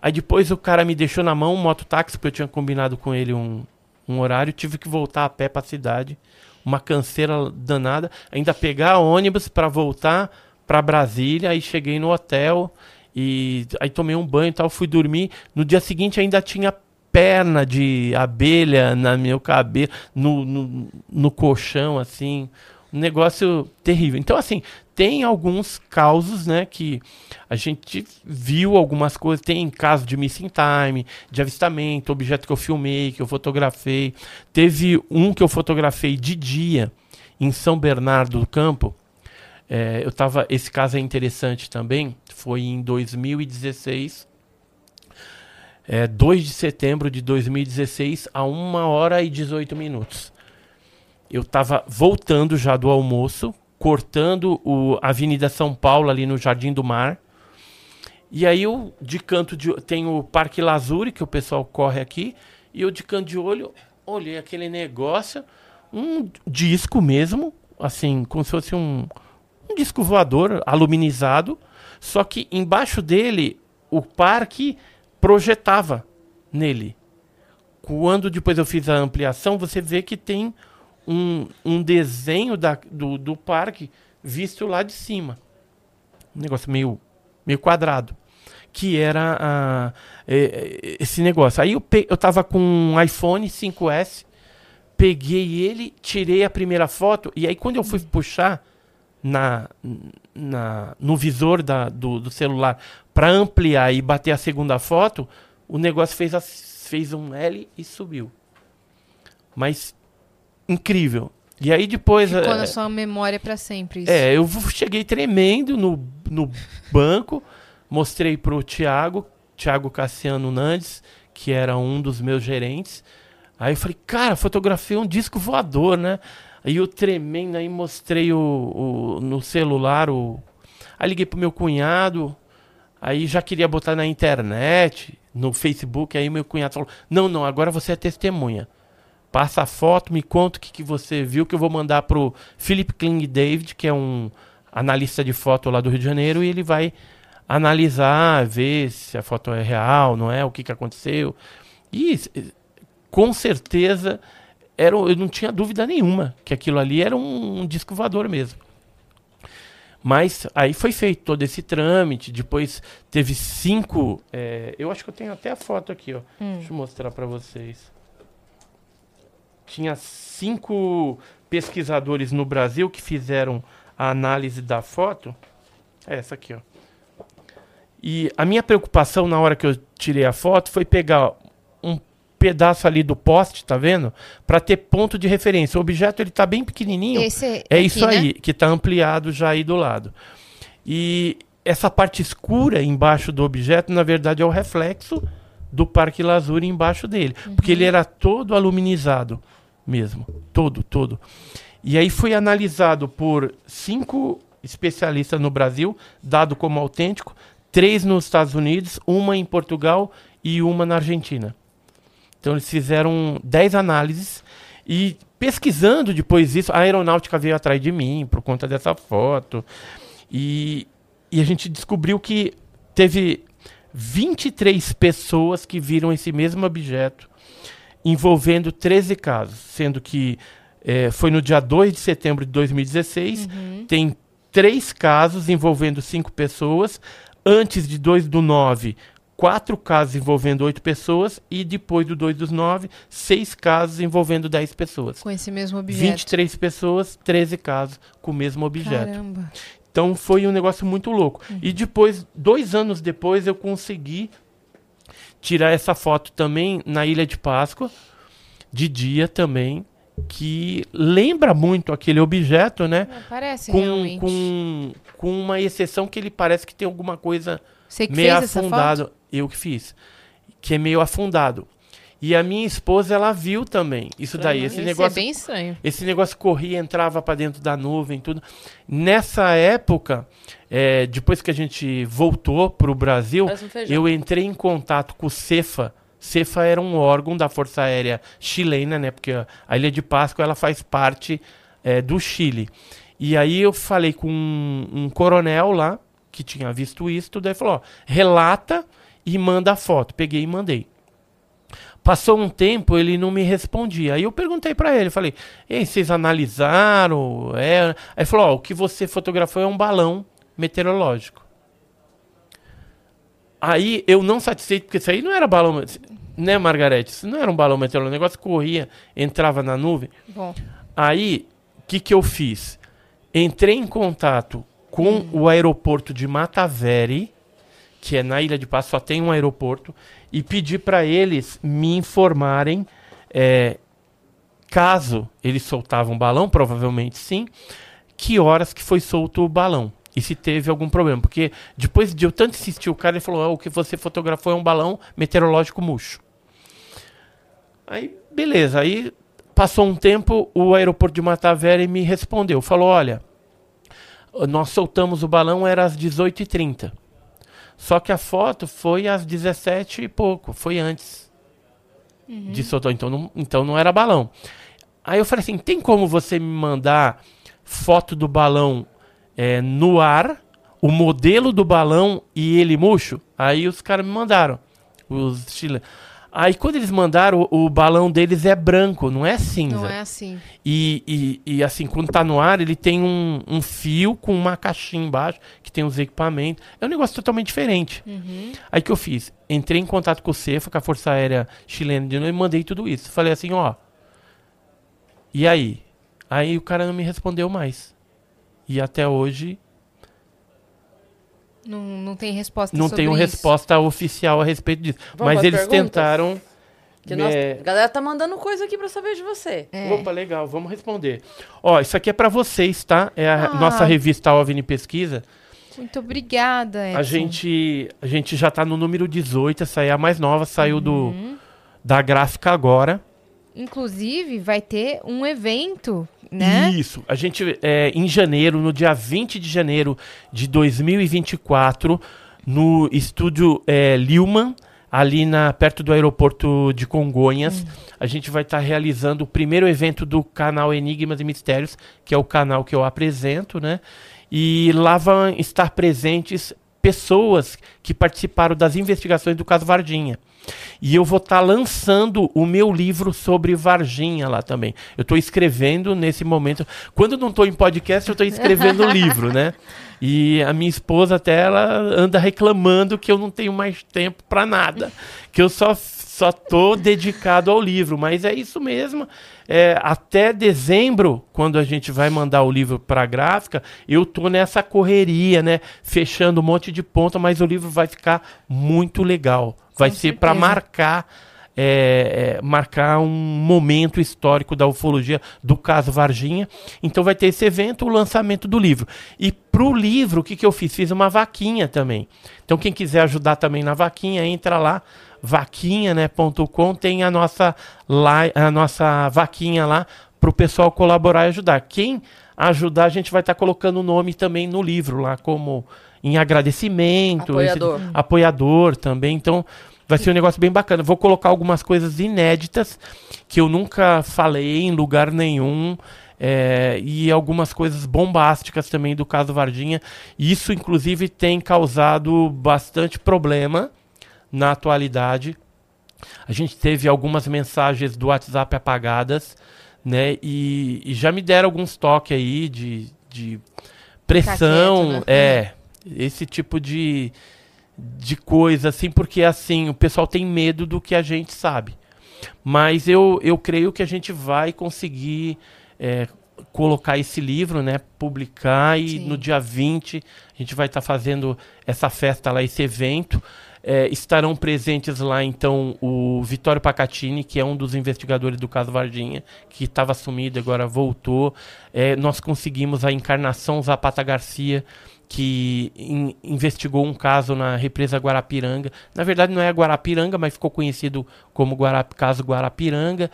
Aí depois o cara me deixou na mão um mototáxi, porque eu tinha combinado com ele um, um horário, tive que voltar a pé pra cidade. Uma canseira danada, ainda pegar ônibus pra voltar pra Brasília, aí cheguei no hotel e aí tomei um banho e tal, fui dormir. No dia seguinte ainda tinha perna de abelha na meu cabelo, no, no, no colchão, assim. Um negócio terrível. Então, assim, tem alguns causos, né, que a gente viu algumas coisas. Tem caso de missing time, de avistamento, objeto que eu filmei, que eu fotografei. Teve um que eu fotografei de dia em São Bernardo do Campo. É, eu tava, esse caso é interessante também. Foi em 2016. É, 2 de setembro de 2016, a 1 hora e 18 minutos. Eu estava voltando já do almoço, cortando o a Avenida São Paulo ali no Jardim do Mar. E aí eu de canto de tem o Parque Lazuri que o pessoal corre aqui, e eu de canto de olho olhei aquele negócio, um disco mesmo, assim, como se fosse um, um disco voador aluminizado, só que embaixo dele o parque projetava nele. Quando depois eu fiz a ampliação, você vê que tem um, um desenho da, do, do parque visto lá de cima. Um negócio meio, meio quadrado. Que era ah, eh, esse negócio. Aí eu, pe eu tava com um iPhone 5S, peguei ele, tirei a primeira foto, e aí quando eu fui puxar na, na, no visor da, do, do celular para ampliar e bater a segunda foto, o negócio fez, a, fez um L e subiu. Mas incrível. E aí depois. Ficou é, na sua memória pra sempre. Isso. é, eu cheguei tremendo no, no banco, mostrei pro Thiago, Thiago Cassiano Nandes, que era um dos meus gerentes. Aí eu falei, cara, fotografei um disco voador, né? Aí eu tremendo, aí mostrei o, o- no celular o. Aí liguei pro meu cunhado, aí já queria botar na internet, no Facebook, aí meu cunhado falou: Não, não, agora você é testemunha. Passa a foto, me conta o que, que você viu, que eu vou mandar pro Philip Kling David, que é um analista de foto lá do Rio de Janeiro, e ele vai analisar, ver se a foto é real, não é, o que, que aconteceu. E com certeza era, eu não tinha dúvida nenhuma que aquilo ali era um, um disco voador mesmo. Mas aí foi feito todo esse trâmite, depois teve cinco. é, eu acho que eu tenho até a foto aqui, ó. Deixa eu mostrar para vocês. Tinha cinco pesquisadores no Brasil que fizeram a análise da foto. É essa aqui, ó. E a minha preocupação na hora que eu tirei a foto foi pegar pedaço ali do poste, tá vendo? Para ter ponto de referência. O objeto ele tá bem pequenininho. Esse É aqui, isso né? aí, que está ampliado já aí do lado. E essa parte escura embaixo do objeto, na verdade, é o reflexo do Parque Lazuri embaixo dele. Porque ele era todo aluminizado mesmo. Todo, todo. E aí foi analisado por cinco especialistas no Brasil, dado como autêntico, três nos Estados Unidos, uma em Portugal e uma na Argentina. Então eles fizeram 10 análises e pesquisando depois disso, a aeronáutica veio atrás de mim por conta dessa foto. E, e a gente descobriu que teve 23 pessoas que viram esse mesmo objeto, envolvendo 13 casos, sendo que eh, foi no dia 2 de setembro de 2016, tem três casos envolvendo cinco pessoas, antes de 2 do 9, quatro casos envolvendo oito pessoas, e depois do 2 dos 9, seis casos envolvendo 10 pessoas. Com esse mesmo objeto. 23 pessoas, 13 casos com o mesmo objeto. Caramba. Então foi um negócio muito louco. E depois, dois anos depois, eu consegui tirar essa foto também na Ilha de Páscoa, de dia também, que lembra muito aquele objeto, né? Não, parece Com, realmente. com, com uma exceção que ele parece que tem alguma coisa Você que meio afundado. Eu que fiz. Que é meio afundado. E a minha esposa, ela viu também. Isso daí, esse Esse negócio é bem estranho. esse negócio corria, entrava para dentro da nuvem, tudo. Nessa época, é, depois que a gente voltou para o Brasil, um feijão. eu entrei em contato com o Cefa. Cefa era um órgão da Força Aérea chilena, né? Porque a- a Ilha de Páscoa ela faz parte é, do Chile. E aí eu falei com um, um coronel lá que tinha visto isso, tudo aí falou: ó, relata e manda a foto. Peguei e mandei. Passou um tempo, ele não me respondia. Aí eu perguntei pra ele, falei: "Ei, vocês analisaram?" É. Aí ele falou: "Ó, o que você fotografou é um balão meteorológico." Aí eu não satisfeito, porque isso aí não era balão, né, Margarete? Isso não era um balão meteorológico, o negócio corria, entrava na nuvem. Bom, Aí, o que, que eu fiz? Entrei em contato com o aeroporto de Mataveri, que é na Ilha de Paz, só tem um aeroporto, e pedi para eles me informarem é, caso eles soltavam um balão, provavelmente sim, que horas que foi solto o balão. E se teve algum problema. Porque depois de eu tanto insistir, o cara ele falou: "Ah, o que você fotografou é um balão meteorológico murcho. Aí, beleza. Aí passou um tempo, o aeroporto de Mataveri me respondeu. Falou: olha, nós soltamos o balão, era às 18h30. Só que a foto foi às 17 e pouco, foi antes de soltar. Então não, então não era balão. Aí eu falei assim: tem como você me mandar foto do balão é, no ar, o modelo do balão e ele murcho? Aí os caras me mandaram, os chilenos. Aí quando eles mandaram, o, o balão deles é branco, não é cinza. Não é assim. E, e, e, assim, quando tá no ar, ele tem um, um fio com uma caixinha embaixo, que tem os equipamentos. É um negócio totalmente diferente. Uhum. Aí que eu fiz? Entrei em contato com o CEFA, com a Força Aérea Chilena de novo, e mandei tudo isso. Falei assim, ó. E aí? Aí o cara não me respondeu mais. E até hoje Não, não tem resposta não tenho isso. resposta oficial a respeito disso. Vamos Mas eles perguntas? tentaram. Que nós- A galera tá mandando coisa aqui pra saber de você. É. Opa, legal, vamos responder. Ó, isso aqui é pra vocês, tá? É a Ah. nossa revista OVNI Pesquisa. Muito obrigada, Edson. A gente, a gente já tá no número 18, essa aí é a mais nova, saiu do, da gráfica agora. Inclusive, vai ter um evento, né? Isso. A gente, é, em janeiro, no dia 20 de janeiro de 2024, no estúdio é, Lilman, ali na, perto do aeroporto de Congonhas, a gente vai estar realizando o primeiro evento do canal Enigmas e Mistérios, que é o canal que eu apresento, né? E lá vão estar presentes pessoas que participaram das investigações do caso Vardinha. E eu vou estar lançando o meu livro sobre Varginha lá também. Eu estou escrevendo nesse momento. Quando não estou em podcast, eu estou escrevendo o livro, né? E a minha esposa até ela anda reclamando que eu não tenho mais tempo para nada, que eu só só tô dedicado ao livro, mas é isso mesmo. É, até dezembro, quando a gente vai mandar o livro para a gráfica, eu tô nessa correria, né? Fechando um monte de ponta, mas o livro vai ficar muito legal. Vai Com ser para marcar é, é, marcar um momento histórico da ufologia do caso Varginha. Então vai ter esse evento, o lançamento do livro. E pro livro, o que, que eu fiz? Fiz uma vaquinha também. Então quem quiser ajudar também na vaquinha, entra lá, vaquinha.com, tem a nossa, li- a nossa vaquinha lá pro pessoal colaborar e ajudar. Quem ajudar, a gente vai estar colocando o nome também no livro lá, como em agradecimento. esse- Apoiador. apoiador também. Então, vai ser um negócio bem bacana. Vou colocar algumas coisas inéditas que eu nunca falei em lugar nenhum. é, e algumas coisas bombásticas também do caso Vardinha. Isso, inclusive, tem causado bastante problema na atualidade. A gente teve algumas mensagens do WhatsApp apagadas, né? E, e já me deram alguns toques aí de, de pressão, né? é, esse tipo de, de coisa, assim, porque assim, o pessoal tem medo do que a gente sabe. Mas eu, eu creio que a gente vai conseguir é, colocar esse livro, né? Publicar e Sim. no dia 20 a gente vai estar fazendo essa festa lá, esse evento. É, estarão presentes lá, então, o Vitório Pacatini, que é um dos investigadores do caso Vardinha, que estava sumido, agora voltou. É, nós conseguimos a encarnação Zapata Garcia, que in- investigou um caso na represa Guarapiranga. Na verdade, não é Guarapiranga, mas ficou conhecido como Guarap caso Guarapiranga.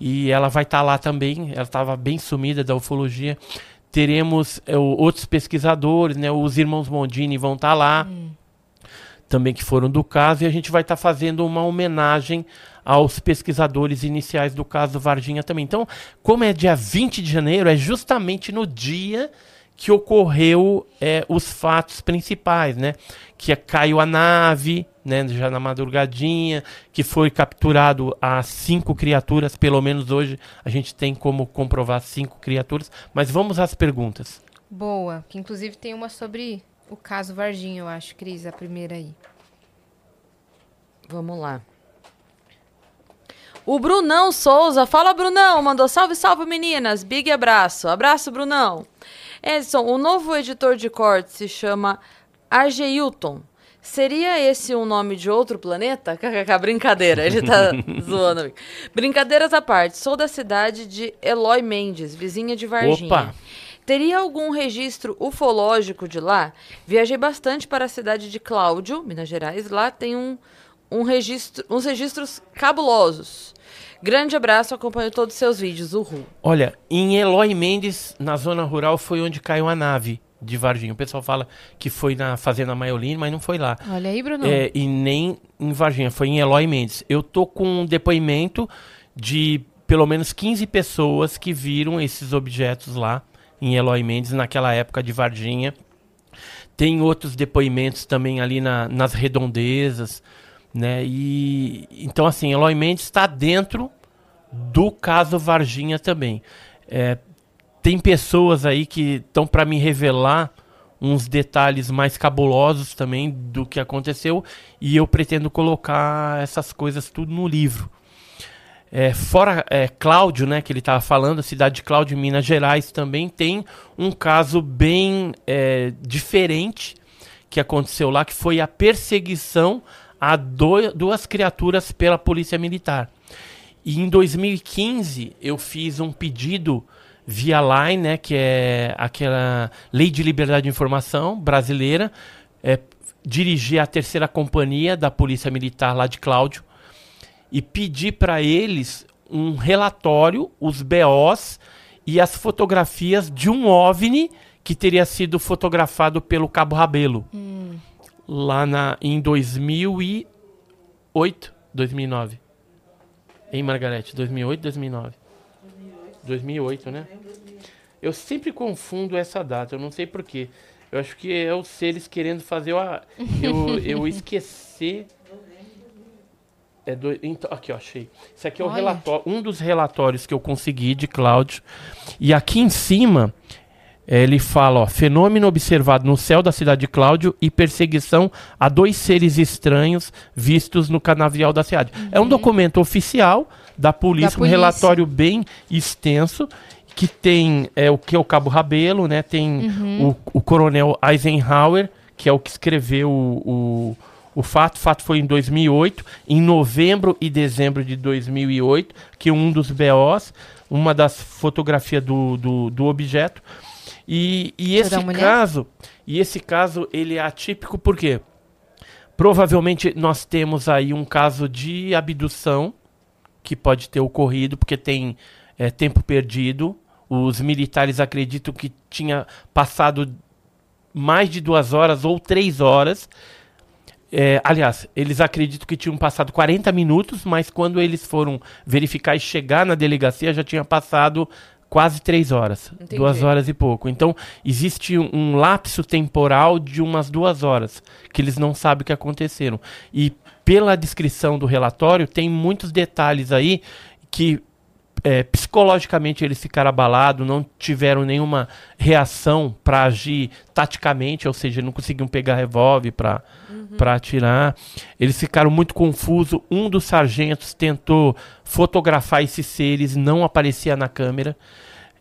E ela vai estar lá também. Ela estava bem sumida da ufologia. Teremos é, outros pesquisadores, né? Os irmãos Mondini vão estar lá também que foram do caso, e a gente vai estar fazendo uma homenagem aos pesquisadores iniciais do caso Varginha também. Então, como é dia 20 de janeiro, é justamente no dia que ocorreu é, os fatos principais, né? Que é, caiu a nave, né? Já na madrugadinha, que foi capturado as cinco criaturas, pelo menos hoje a gente tem como comprovar cinco criaturas. Mas vamos às perguntas. Boa. Que inclusive tem uma sobre o caso Varginha, eu acho, Cris, a primeira aí. Vamos lá. O Brunão Souza, fala Brunão, mandou salve, salve meninas, big abraço, abraço Brunão. Edson, o novo editor de cortes se chama Argeilton. Seria esse um nome de outro planeta? KKK, brincadeira, ele tá zoando. Brincadeiras à parte, sou da cidade de Eloy Mendes, vizinha de Varginha. Opa! Teria algum registro ufológico de lá? Viajei bastante para a cidade de Cláudio, Minas Gerais. Lá tem um, um registro, uns registros cabulosos. Grande abraço, acompanho todos os seus vídeos. Uhul. Olha, em Eloy Mendes, na zona rural, foi onde caiu a nave de Varginha. O pessoal fala que foi na Fazenda Maiolini, mas não foi lá. Olha aí, Bruno. É, e nem em Varginha, foi em Eloy Mendes. Eu tô com um depoimento de pelo menos 15 pessoas que viram esses objetos lá em Eloy Mendes naquela época de Varginha. Tem outros depoimentos também ali na- nas redondezas. Né? E então assim, Eloy Mendes está dentro do caso Varginha também. É, tem pessoas aí que estão para me revelar uns detalhes mais cabulosos também do que aconteceu e eu pretendo colocar essas coisas tudo no livro. É, fora é, Cláudio, né, que ele estava falando, a cidade de Cláudio, Minas Gerais, também tem um caso bem é, diferente que aconteceu lá, que foi a perseguição a duas criaturas pela polícia militar. E em 2015 eu fiz um pedido via Line, né, que é aquela lei de liberdade de informação brasileira, é, dirigir a terceira companhia da Polícia Militar lá de Cláudio e pedir para eles um relatório, os BOs e as fotografias de um OVNI que teria sido fotografado pelo Cabo Rabelo. Hum. Lá na, em 2008, 2009. Em Margarete, 2008, 2009. 2008, né? Eu sempre confundo essa data, eu não sei porquê. Eu acho que é os seres querendo fazer eu, eu, eu esquecer. É do, então, aqui, ó, achei. Isso aqui é o relatório, um dos relatórios que eu consegui de Cláudio. E aqui em cima, ele fala, ó, fenômeno observado no céu da cidade de Cláudio e perseguição a dois seres estranhos vistos no canavial da cidade. Uhum. É um documento oficial da polícia, da polícia, um relatório bem extenso que tem é, o que é o Cabo Rabelo, né? Tem uhum. o, o, coronel Eisenhower, que é o que escreveu o, o, o fato. O fato foi em 2008, em novembro e dezembro de 2008, que um dos BOs, uma das fotografias do, do, do objeto. E, e esse caso, e esse caso ele é atípico porque provavelmente nós temos aí um caso de abdução que pode ter ocorrido porque tem é, tempo perdido. Os militares acreditam que tinha passado mais de duas horas ou três horas. É, aliás, eles acreditam que tinham passado 40 minutos, mas quando eles foram verificar e chegar na delegacia já tinha passado quase três horas, Entendi. duas horas e pouco. Então existe um, um, lapso temporal de umas duas horas que eles não sabem o que aconteceram. E pela descrição do relatório tem muitos detalhes aí que é, psicologicamente eles ficaram abalados, não tiveram nenhuma reação para agir taticamente, ou seja, não conseguiam pegar revólver para uhum. atirar. Eles ficaram muito confusos. Um dos sargentos tentou fotografar esses seres, não aparecia na câmera.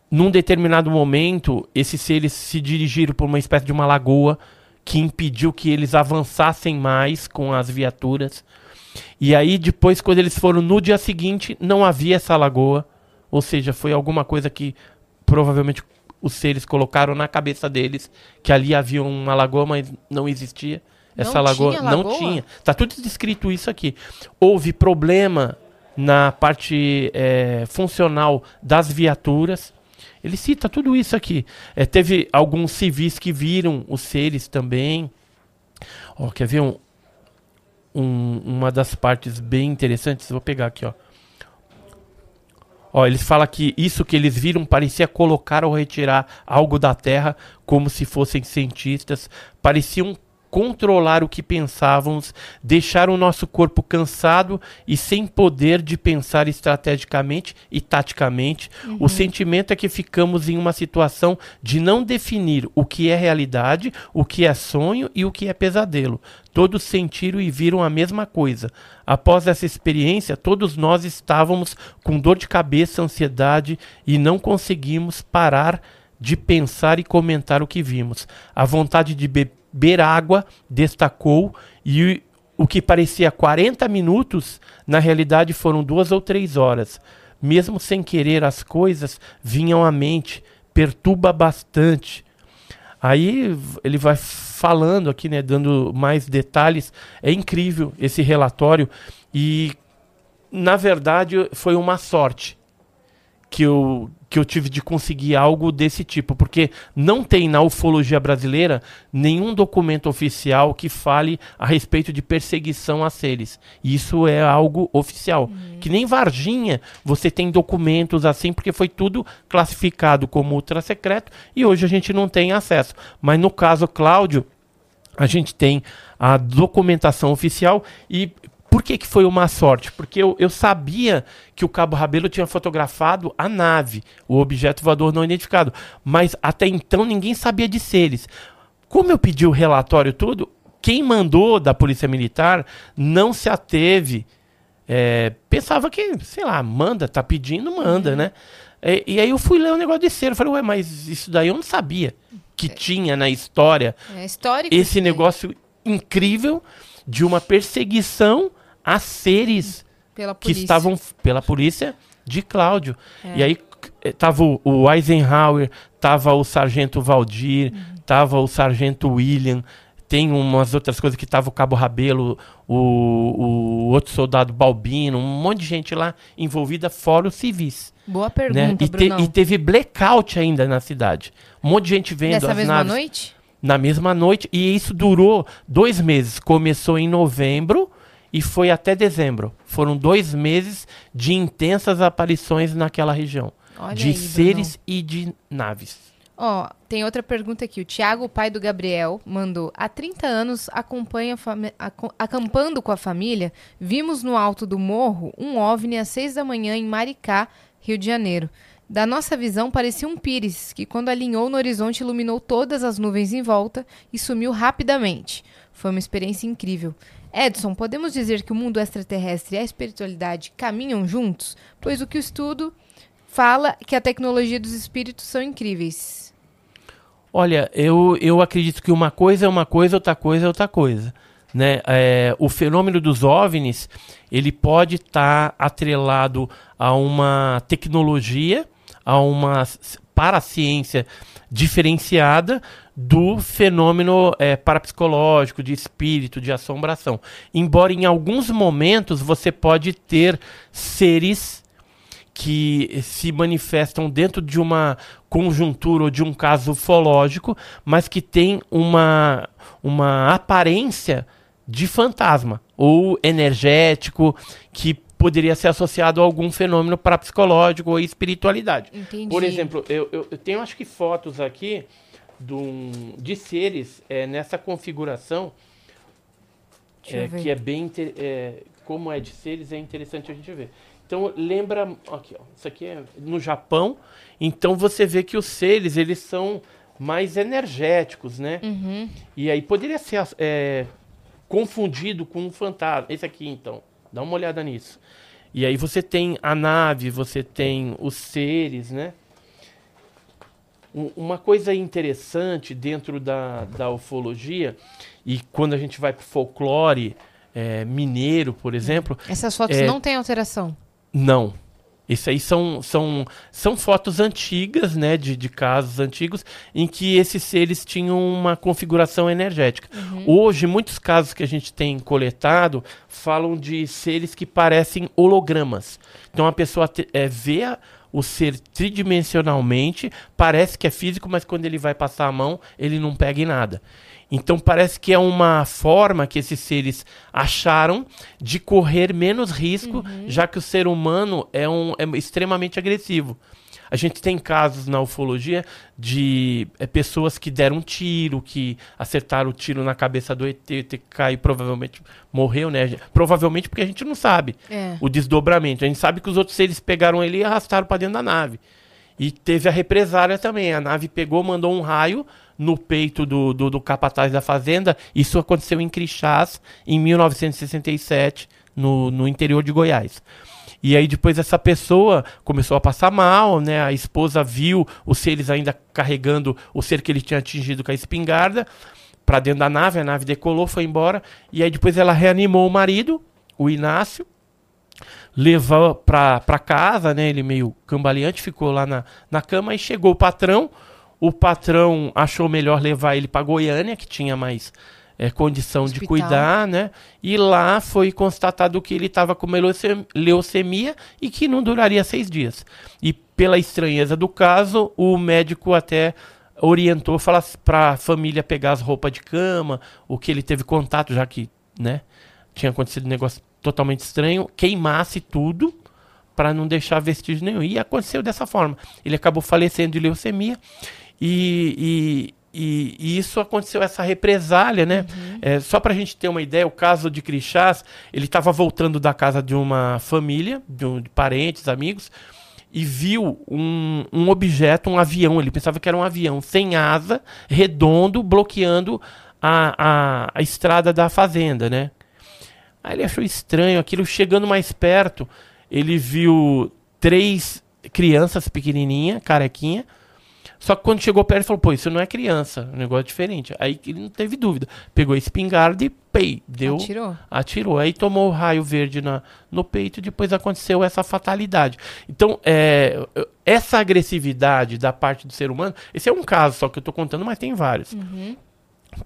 Num determinado momento, esses seres se dirigiram por uma espécie de uma lagoa que impediu que eles avançassem mais com as viaturas. E aí, depois, quando eles foram no dia seguinte, não havia essa lagoa. Ou seja, foi alguma coisa que provavelmente os seres colocaram na cabeça deles que ali havia uma lagoa, mas não existia. Essa não lagoa, tinha lagoa não tinha. Tá tudo descrito isso aqui. Houve problema na parte é, funcional das viaturas. Ele cita tudo isso aqui. É, teve alguns civis que viram os seres também. Ó, quer ver um, um, uma das partes bem interessantes? Vou pegar aqui, ó. Ó, eles falam que isso que eles viram parecia colocar ou retirar algo da terra como se fossem cientistas, pareciam controlar o que pensávamos, deixar o nosso corpo cansado e sem poder de pensar estrategicamente e taticamente. Uhum. O sentimento é que ficamos em uma situação de não definir o que é realidade, o que é sonho e o que é pesadelo. Todos sentiram e viram a mesma coisa. Após essa experiência, todos nós estávamos com dor de cabeça, ansiedade e não conseguimos parar de pensar e comentar o que vimos. A vontade de beber água, destacou, e o que parecia 40 minutos, na realidade foram duas ou três horas. Mesmo sem querer, as coisas vinham à mente, perturba bastante. Aí ele vai falando aqui, né, dando mais detalhes. É incrível esse relatório e na verdade foi uma sorte que eu que eu tive de conseguir algo desse tipo, porque não tem na ufologia brasileira nenhum documento oficial que fale a respeito de perseguição a seres. Isso é algo oficial. Uhum. Que nem Varginha, você tem documentos assim, porque foi tudo classificado como ultra secreto e hoje a gente não tem acesso. Mas no caso Cláudio, a gente tem a documentação oficial e Por que, que foi uma sorte? Porque eu, eu sabia que o Cabo Rabelo tinha fotografado a nave, o objeto voador não identificado. Mas até então ninguém sabia de seres. Como eu pedi o relatório todo, quem mandou da Polícia Militar não se ateve. é, pensava que, sei lá, manda, tá pedindo, manda, né? É, e aí eu fui ler o negócio de cera. Eu falei, ué, mas isso daí eu não sabia que tinha na história É histórico. esse daí. negócio incrível de uma perseguição a seres que estavam pela polícia de Cláudio. É. E aí eh, tava o, o Eisenhower, tava o sargento Valdir, Uhum. tava o sargento William, tem umas outras coisas que tava o Cabo Rabelo, o, o outro soldado Balbino, um monte de gente lá envolvida, fora os civis. Boa Né? pergunta, E, te- e teve blackout ainda na cidade. Um monte de gente vendo Nessa as mesma naves noite? Na mesma noite e isso durou dois meses. Começou em novembro e foi até dezembro. Foram dois meses de intensas aparições naquela região, Olha de aí, seres e de naves. Ó, tem outra pergunta aqui. O Tiago, o pai do Gabriel, mandou. Há 30 anos, acompanha acampando com a família, vimos no alto do morro um OVNI às 6 da manhã em Maricá, Rio de Janeiro. Da nossa visão, parecia um pires, que quando alinhou no horizonte iluminou todas as nuvens em volta e sumiu rapidamente. Foi uma experiência incrível. Edson, podemos dizer que o mundo extraterrestre e a espiritualidade caminham juntos? Pois o que o estudo fala é que a tecnologia dos espíritos são incríveis. Olha, eu, eu acredito que uma coisa é uma coisa, outra coisa é outra coisa. Né? É, o fenômeno dos OVNIs, ele pode estar atrelado a uma tecnologia, a uma s- paraciência diferenciada do fenômeno é, parapsicológico, de espírito, de assombração. Embora em alguns momentos você pode ter seres que se manifestam dentro de uma conjuntura ou de um caso ufológico, mas que tem uma, uma aparência de fantasma ou energético que poderia ser associado a algum fenômeno parapsicológico ou espiritualidade. Entendi. Por exemplo, eu, eu- eu tenho acho que fotos aqui de, de seres é, nessa configuração é, que é bem é, como é de seres é interessante a gente ver. Então lembra aqui, ó, isso aqui é no Japão. Então você vê que os seres eles são mais energéticos, né? Uhum. E aí poderia ser é, confundido com um fantasma. Esse aqui então, dá uma olhada nisso. E aí você tem a nave, você tem os seres, né? Um- Uma coisa interessante dentro da, da ufologia, e quando a gente vai para folclore é, mineiro, por exemplo, Essas fotos É. não têm alteração. não. Isso aí são, são, são fotos antigas, né, de, de casos antigos, em que esses seres tinham uma configuração energética. Hoje, muitos casos que a gente tem coletado falam de seres que parecem hologramas. Então a pessoa te- é, vê a- o ser tridimensionalmente, parece que é físico, mas quando ele vai passar a mão, ele não pega em nada. Então parece que é uma forma que esses seres acharam de correr menos risco, já que o ser humano é, um, é extremamente agressivo. A gente tem casos na ufologia de é, pessoas que deram um tiro, que acertaram o tiro na cabeça do ET, o ET caiu, provavelmente morreu, né? Provavelmente porque a gente não sabe É. o desdobramento. A gente sabe que os outros seres pegaram ele e arrastaram para dentro da nave. E teve a represália também. A nave pegou, mandou um raio no peito do, do, do capataz da fazenda. Isso aconteceu em Crixás, em 1967, no, no interior de Goiás. E aí depois essa pessoa começou a passar mal, né? A esposa viu os seres ainda carregando o ser que ele tinha atingido com a espingarda para dentro da nave. A nave decolou, foi embora. E aí depois ela reanimou o marido, o Inácio, levou pra casa, né? Ele meio cambaleante, ficou lá na, na cama e chegou o patrão. O patrão achou melhor levar ele para Goiânia, que tinha mais é, condição de Hospital. cuidar, né? E lá foi constatado que ele estava com uma leuce- leucemia e que não duraria seis dias. E pela estranheza do caso, o médico até orientou para a família pegar as roupas de cama, o que ele teve contato, já que, né? Tinha acontecido um negócio totalmente estranho, queimasse tudo para não deixar vestígio nenhum. E aconteceu dessa forma. Ele acabou falecendo de leucemia e, e, e- isso aconteceu, essa represália, né? É, só para a gente ter uma ideia, o caso de Crixás, ele estava voltando da casa de uma família, de, um, de parentes, amigos, e viu um, um objeto, um avião. Ele pensava que era um avião sem asa, redondo, bloqueando a, a, a estrada da fazenda, né? Aí ele achou estranho aquilo. Chegando mais perto, ele viu três crianças pequenininha, carequinha. Só que quando chegou perto, ele falou: pô, isso não é criança, um negócio diferente. Aí ele não teve dúvida. Pegou a espingarda e pei, deu. Atirou. Atirou. Aí tomou o raio verde na, no peito e depois aconteceu essa fatalidade. Então, é, essa agressividade da parte do ser humano, esse é um caso só que eu estou contando, mas tem vários.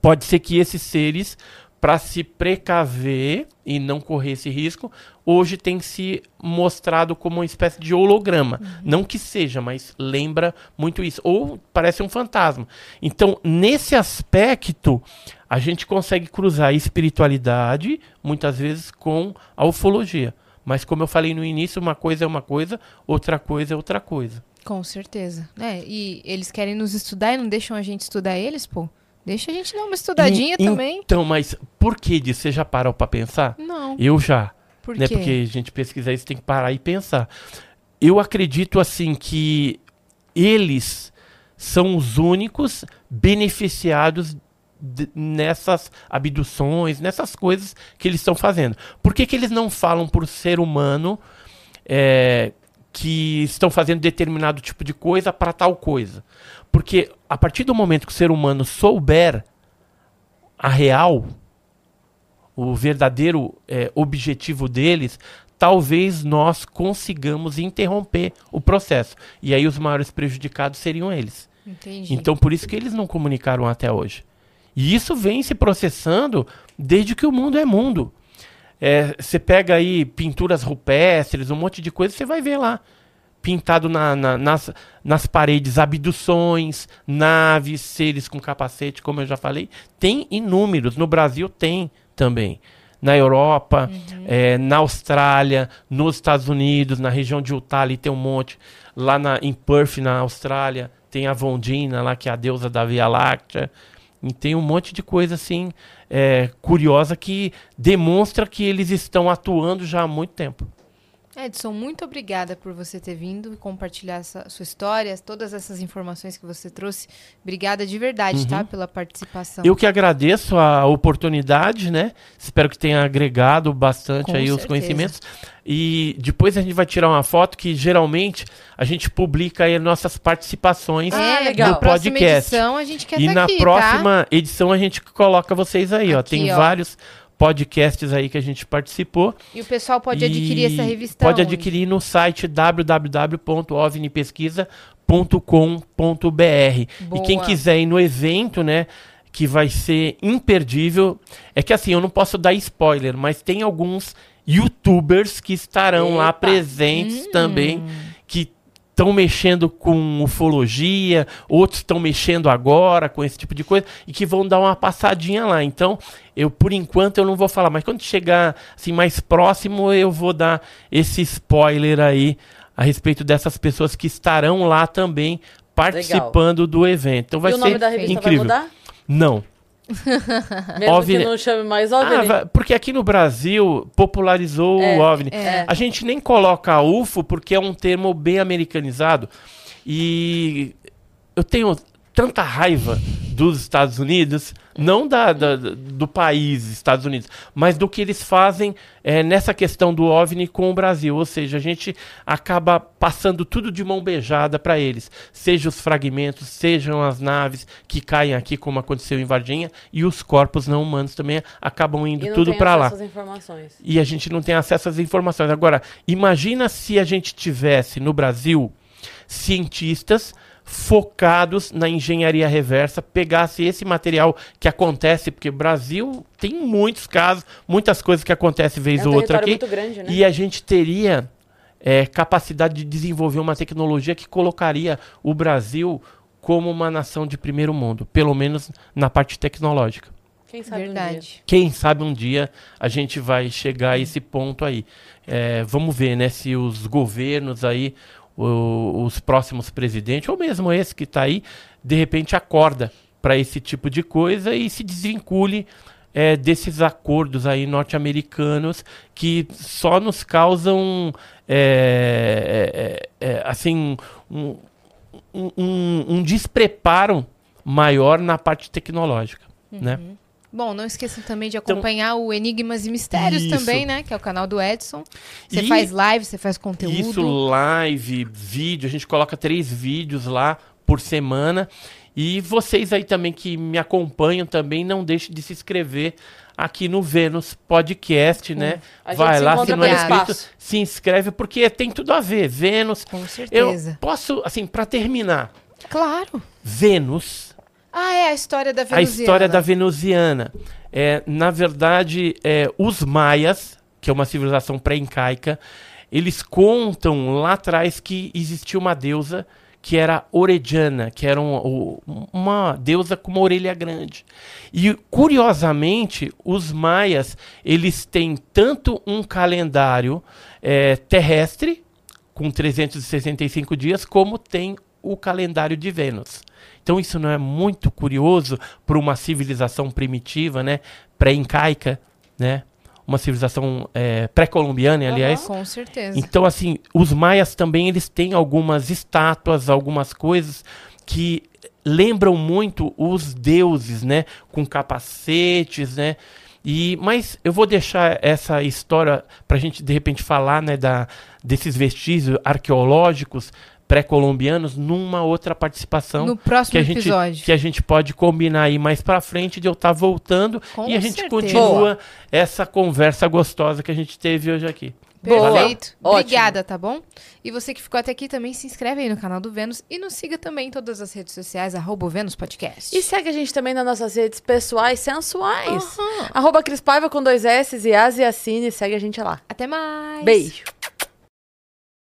Pode ser que esses seres, para se precaver e não correr esse risco, hoje tem se mostrado como uma espécie de holograma. Não que seja, mas lembra muito isso. Ou parece um fantasma. Então, nesse aspecto, a gente consegue cruzar a espiritualidade, muitas vezes, com a ufologia. Mas, como eu falei no início, uma coisa é uma coisa, outra coisa é outra coisa. Com certeza. É, e eles querem nos estudar e não deixam a gente estudar eles, pô. Deixa a gente dar uma estudadinha E- também. Então, mas por que disso? Você já parou para pensar? Não. Eu já. Por né? quê? Porque a gente pesquisar isso tem que parar e pensar. Eu acredito assim que eles são os únicos beneficiados nessas abduções, nessas coisas que eles estão fazendo. Por que, que eles não falam por ser humano é, que estão fazendo determinado tipo de coisa para tal coisa? Porque a partir do momento que o ser humano souber a real, o verdadeiro é, objetivo deles, talvez nós consigamos interromper o processo. E aí os maiores prejudicados seriam eles. Entendi. Então por isso que eles não comunicaram até hoje. E isso vem se processando desde que o mundo é mundo. É, Você pega aí pinturas rupestres, um monte de coisa, você vai ver lá. Pintado na- na- nas, nas paredes, abduções, naves, seres com capacete, como eu já falei. Tem inúmeros. No Brasil tem também. Na Europa, é, na Austrália, nos Estados Unidos, na região de Utah ali tem um monte. Lá na, em Perth, na Austrália, tem a Vondina lá, que é a deusa da Via Láctea. E tem um monte de coisa assim é, curiosa que demonstra que eles estão atuando já há muito tempo. Edson, muito obrigada por você ter vindo e compartilhar essa sua história, todas essas informações que você trouxe. Obrigada de verdade, tá? Pela participação. Uhum. Eu que agradeço a oportunidade, né? Espero que tenha agregado bastante Com aí os certeza. conhecimentos. E depois a gente vai tirar uma foto que geralmente a gente publica aí nossas participações É, legal. na no próxima podcast. edição a gente quer E tá na aqui, tá? próxima edição a gente coloca vocês aí, ó. Aqui, Tem ó. vários podcasts aí que a gente participou. E o pessoal pode adquirir essa revista Pode onde? adquirir no site www.ovnipesquisa.com.br. E quem quiser ir no evento, né, que vai ser imperdível, é que assim, eu não posso dar spoiler, mas tem alguns youtubers que estarão lá Eita. presentes Hum. também, que estão mexendo com ufologia, outros estão mexendo agora com esse tipo de coisa e que vão dar uma passadinha lá. Então, eu por enquanto eu não vou falar, mas quando chegar assim mais próximo, eu vou dar esse spoiler aí a respeito dessas pessoas que estarão lá também participando do evento. Então vai e o nome ser da revista incrível. vai mudar? Não. Mesmo OVNI que não chame mais OVNI? Ah, porque aqui no Brasil popularizou É, o OVNI. é. A gente nem coloca UFO porque é um termo bem americanizado. E eu tenho tanta raiva dos Estados Unidos, não da, da- do país Estados Unidos, mas do que eles fazem é, nessa questão do OVNI com o Brasil. Ou seja, a gente acaba passando tudo de mão beijada para eles. Seja os fragmentos, sejam as naves que caem aqui, como aconteceu em Varginha, e os corpos não humanos também acabam indo E não tudo tem para lá acesso às informações. e a gente não tem acesso às informações. Agora, imagina se a gente tivesse no Brasil cientistas focados na engenharia reversa, pegasse esse material que acontece, porque o Brasil tem muitos casos, muitas coisas que acontecem vez É um ou outra aqui, muito grande, né? e a gente teria é, capacidade de desenvolver uma tecnologia que colocaria o Brasil como uma nação de primeiro mundo, pelo menos na parte tecnológica. Quem sabe um dia. Verdade. Quem sabe um dia a gente vai chegar a esse ponto aí. É, vamos ver, né, se os governos aí, os próximos presidentes, ou mesmo esse que está aí, de repente acorda para esse tipo de coisa e se desvincule é, desses acordos aí norte-americanos que só nos causam é, é, é, assim um, um, um, um despreparo maior na parte tecnológica, né? Bom, não esqueçam também de Então- acompanhar o Enigmas e Mistérios Isso. também, né? Que é o canal do Edson. Você E- faz live, você faz conteúdo. Isso, live, vídeo, a gente coloca três vídeos lá por semana. E vocês aí também que me acompanham também, não deixem de se inscrever aqui no Vênus Podcast, né? A Vai lá, se não é inscrito, se inscreve, porque tem tudo a ver. Vênus. Com Eu certeza. posso, assim, para terminar, Claro. Vênus Ah, é a história da a venusiana. história da venusiana. É, na verdade, é, os maias, que é uma civilização pré-incaica, eles contam lá atrás que existia uma deusa que era Orejana, que era um- uma deusa com uma orelha grande. E, curiosamente, os maias, eles têm tanto um calendário é, terrestre, com 365 dias, como tem o calendário de Vênus. Então isso não é muito curioso para uma civilização primitiva, né, pré-incaica, né, uma civilização é, pré-colombiana, aliás. Com certeza. Então assim, os maias também eles têm algumas estátuas, algumas coisas que lembram muito os deuses, né, com capacetes, né. E, mas eu vou deixar essa história para a gente de repente falar né, da, desses vestígios arqueológicos pré-colombianos numa outra participação No próximo que a gente episódio. que a gente pode combinar aí mais para frente de eu estar voltando Com e a gente certeza. continua essa conversa gostosa que a gente teve hoje aqui. Boa. Perfeito. Ótimo. Obrigada, tá bom? E você que ficou até aqui também se inscreve aí no canal do Vênus e nos siga também em todas as redes sociais, arroba Vênus Podcast. E segue a gente também nas nossas redes pessoais sensuais. Arroba Cris Paiva com dois S e As e Assine. Segue a gente lá. Até mais. Beijo.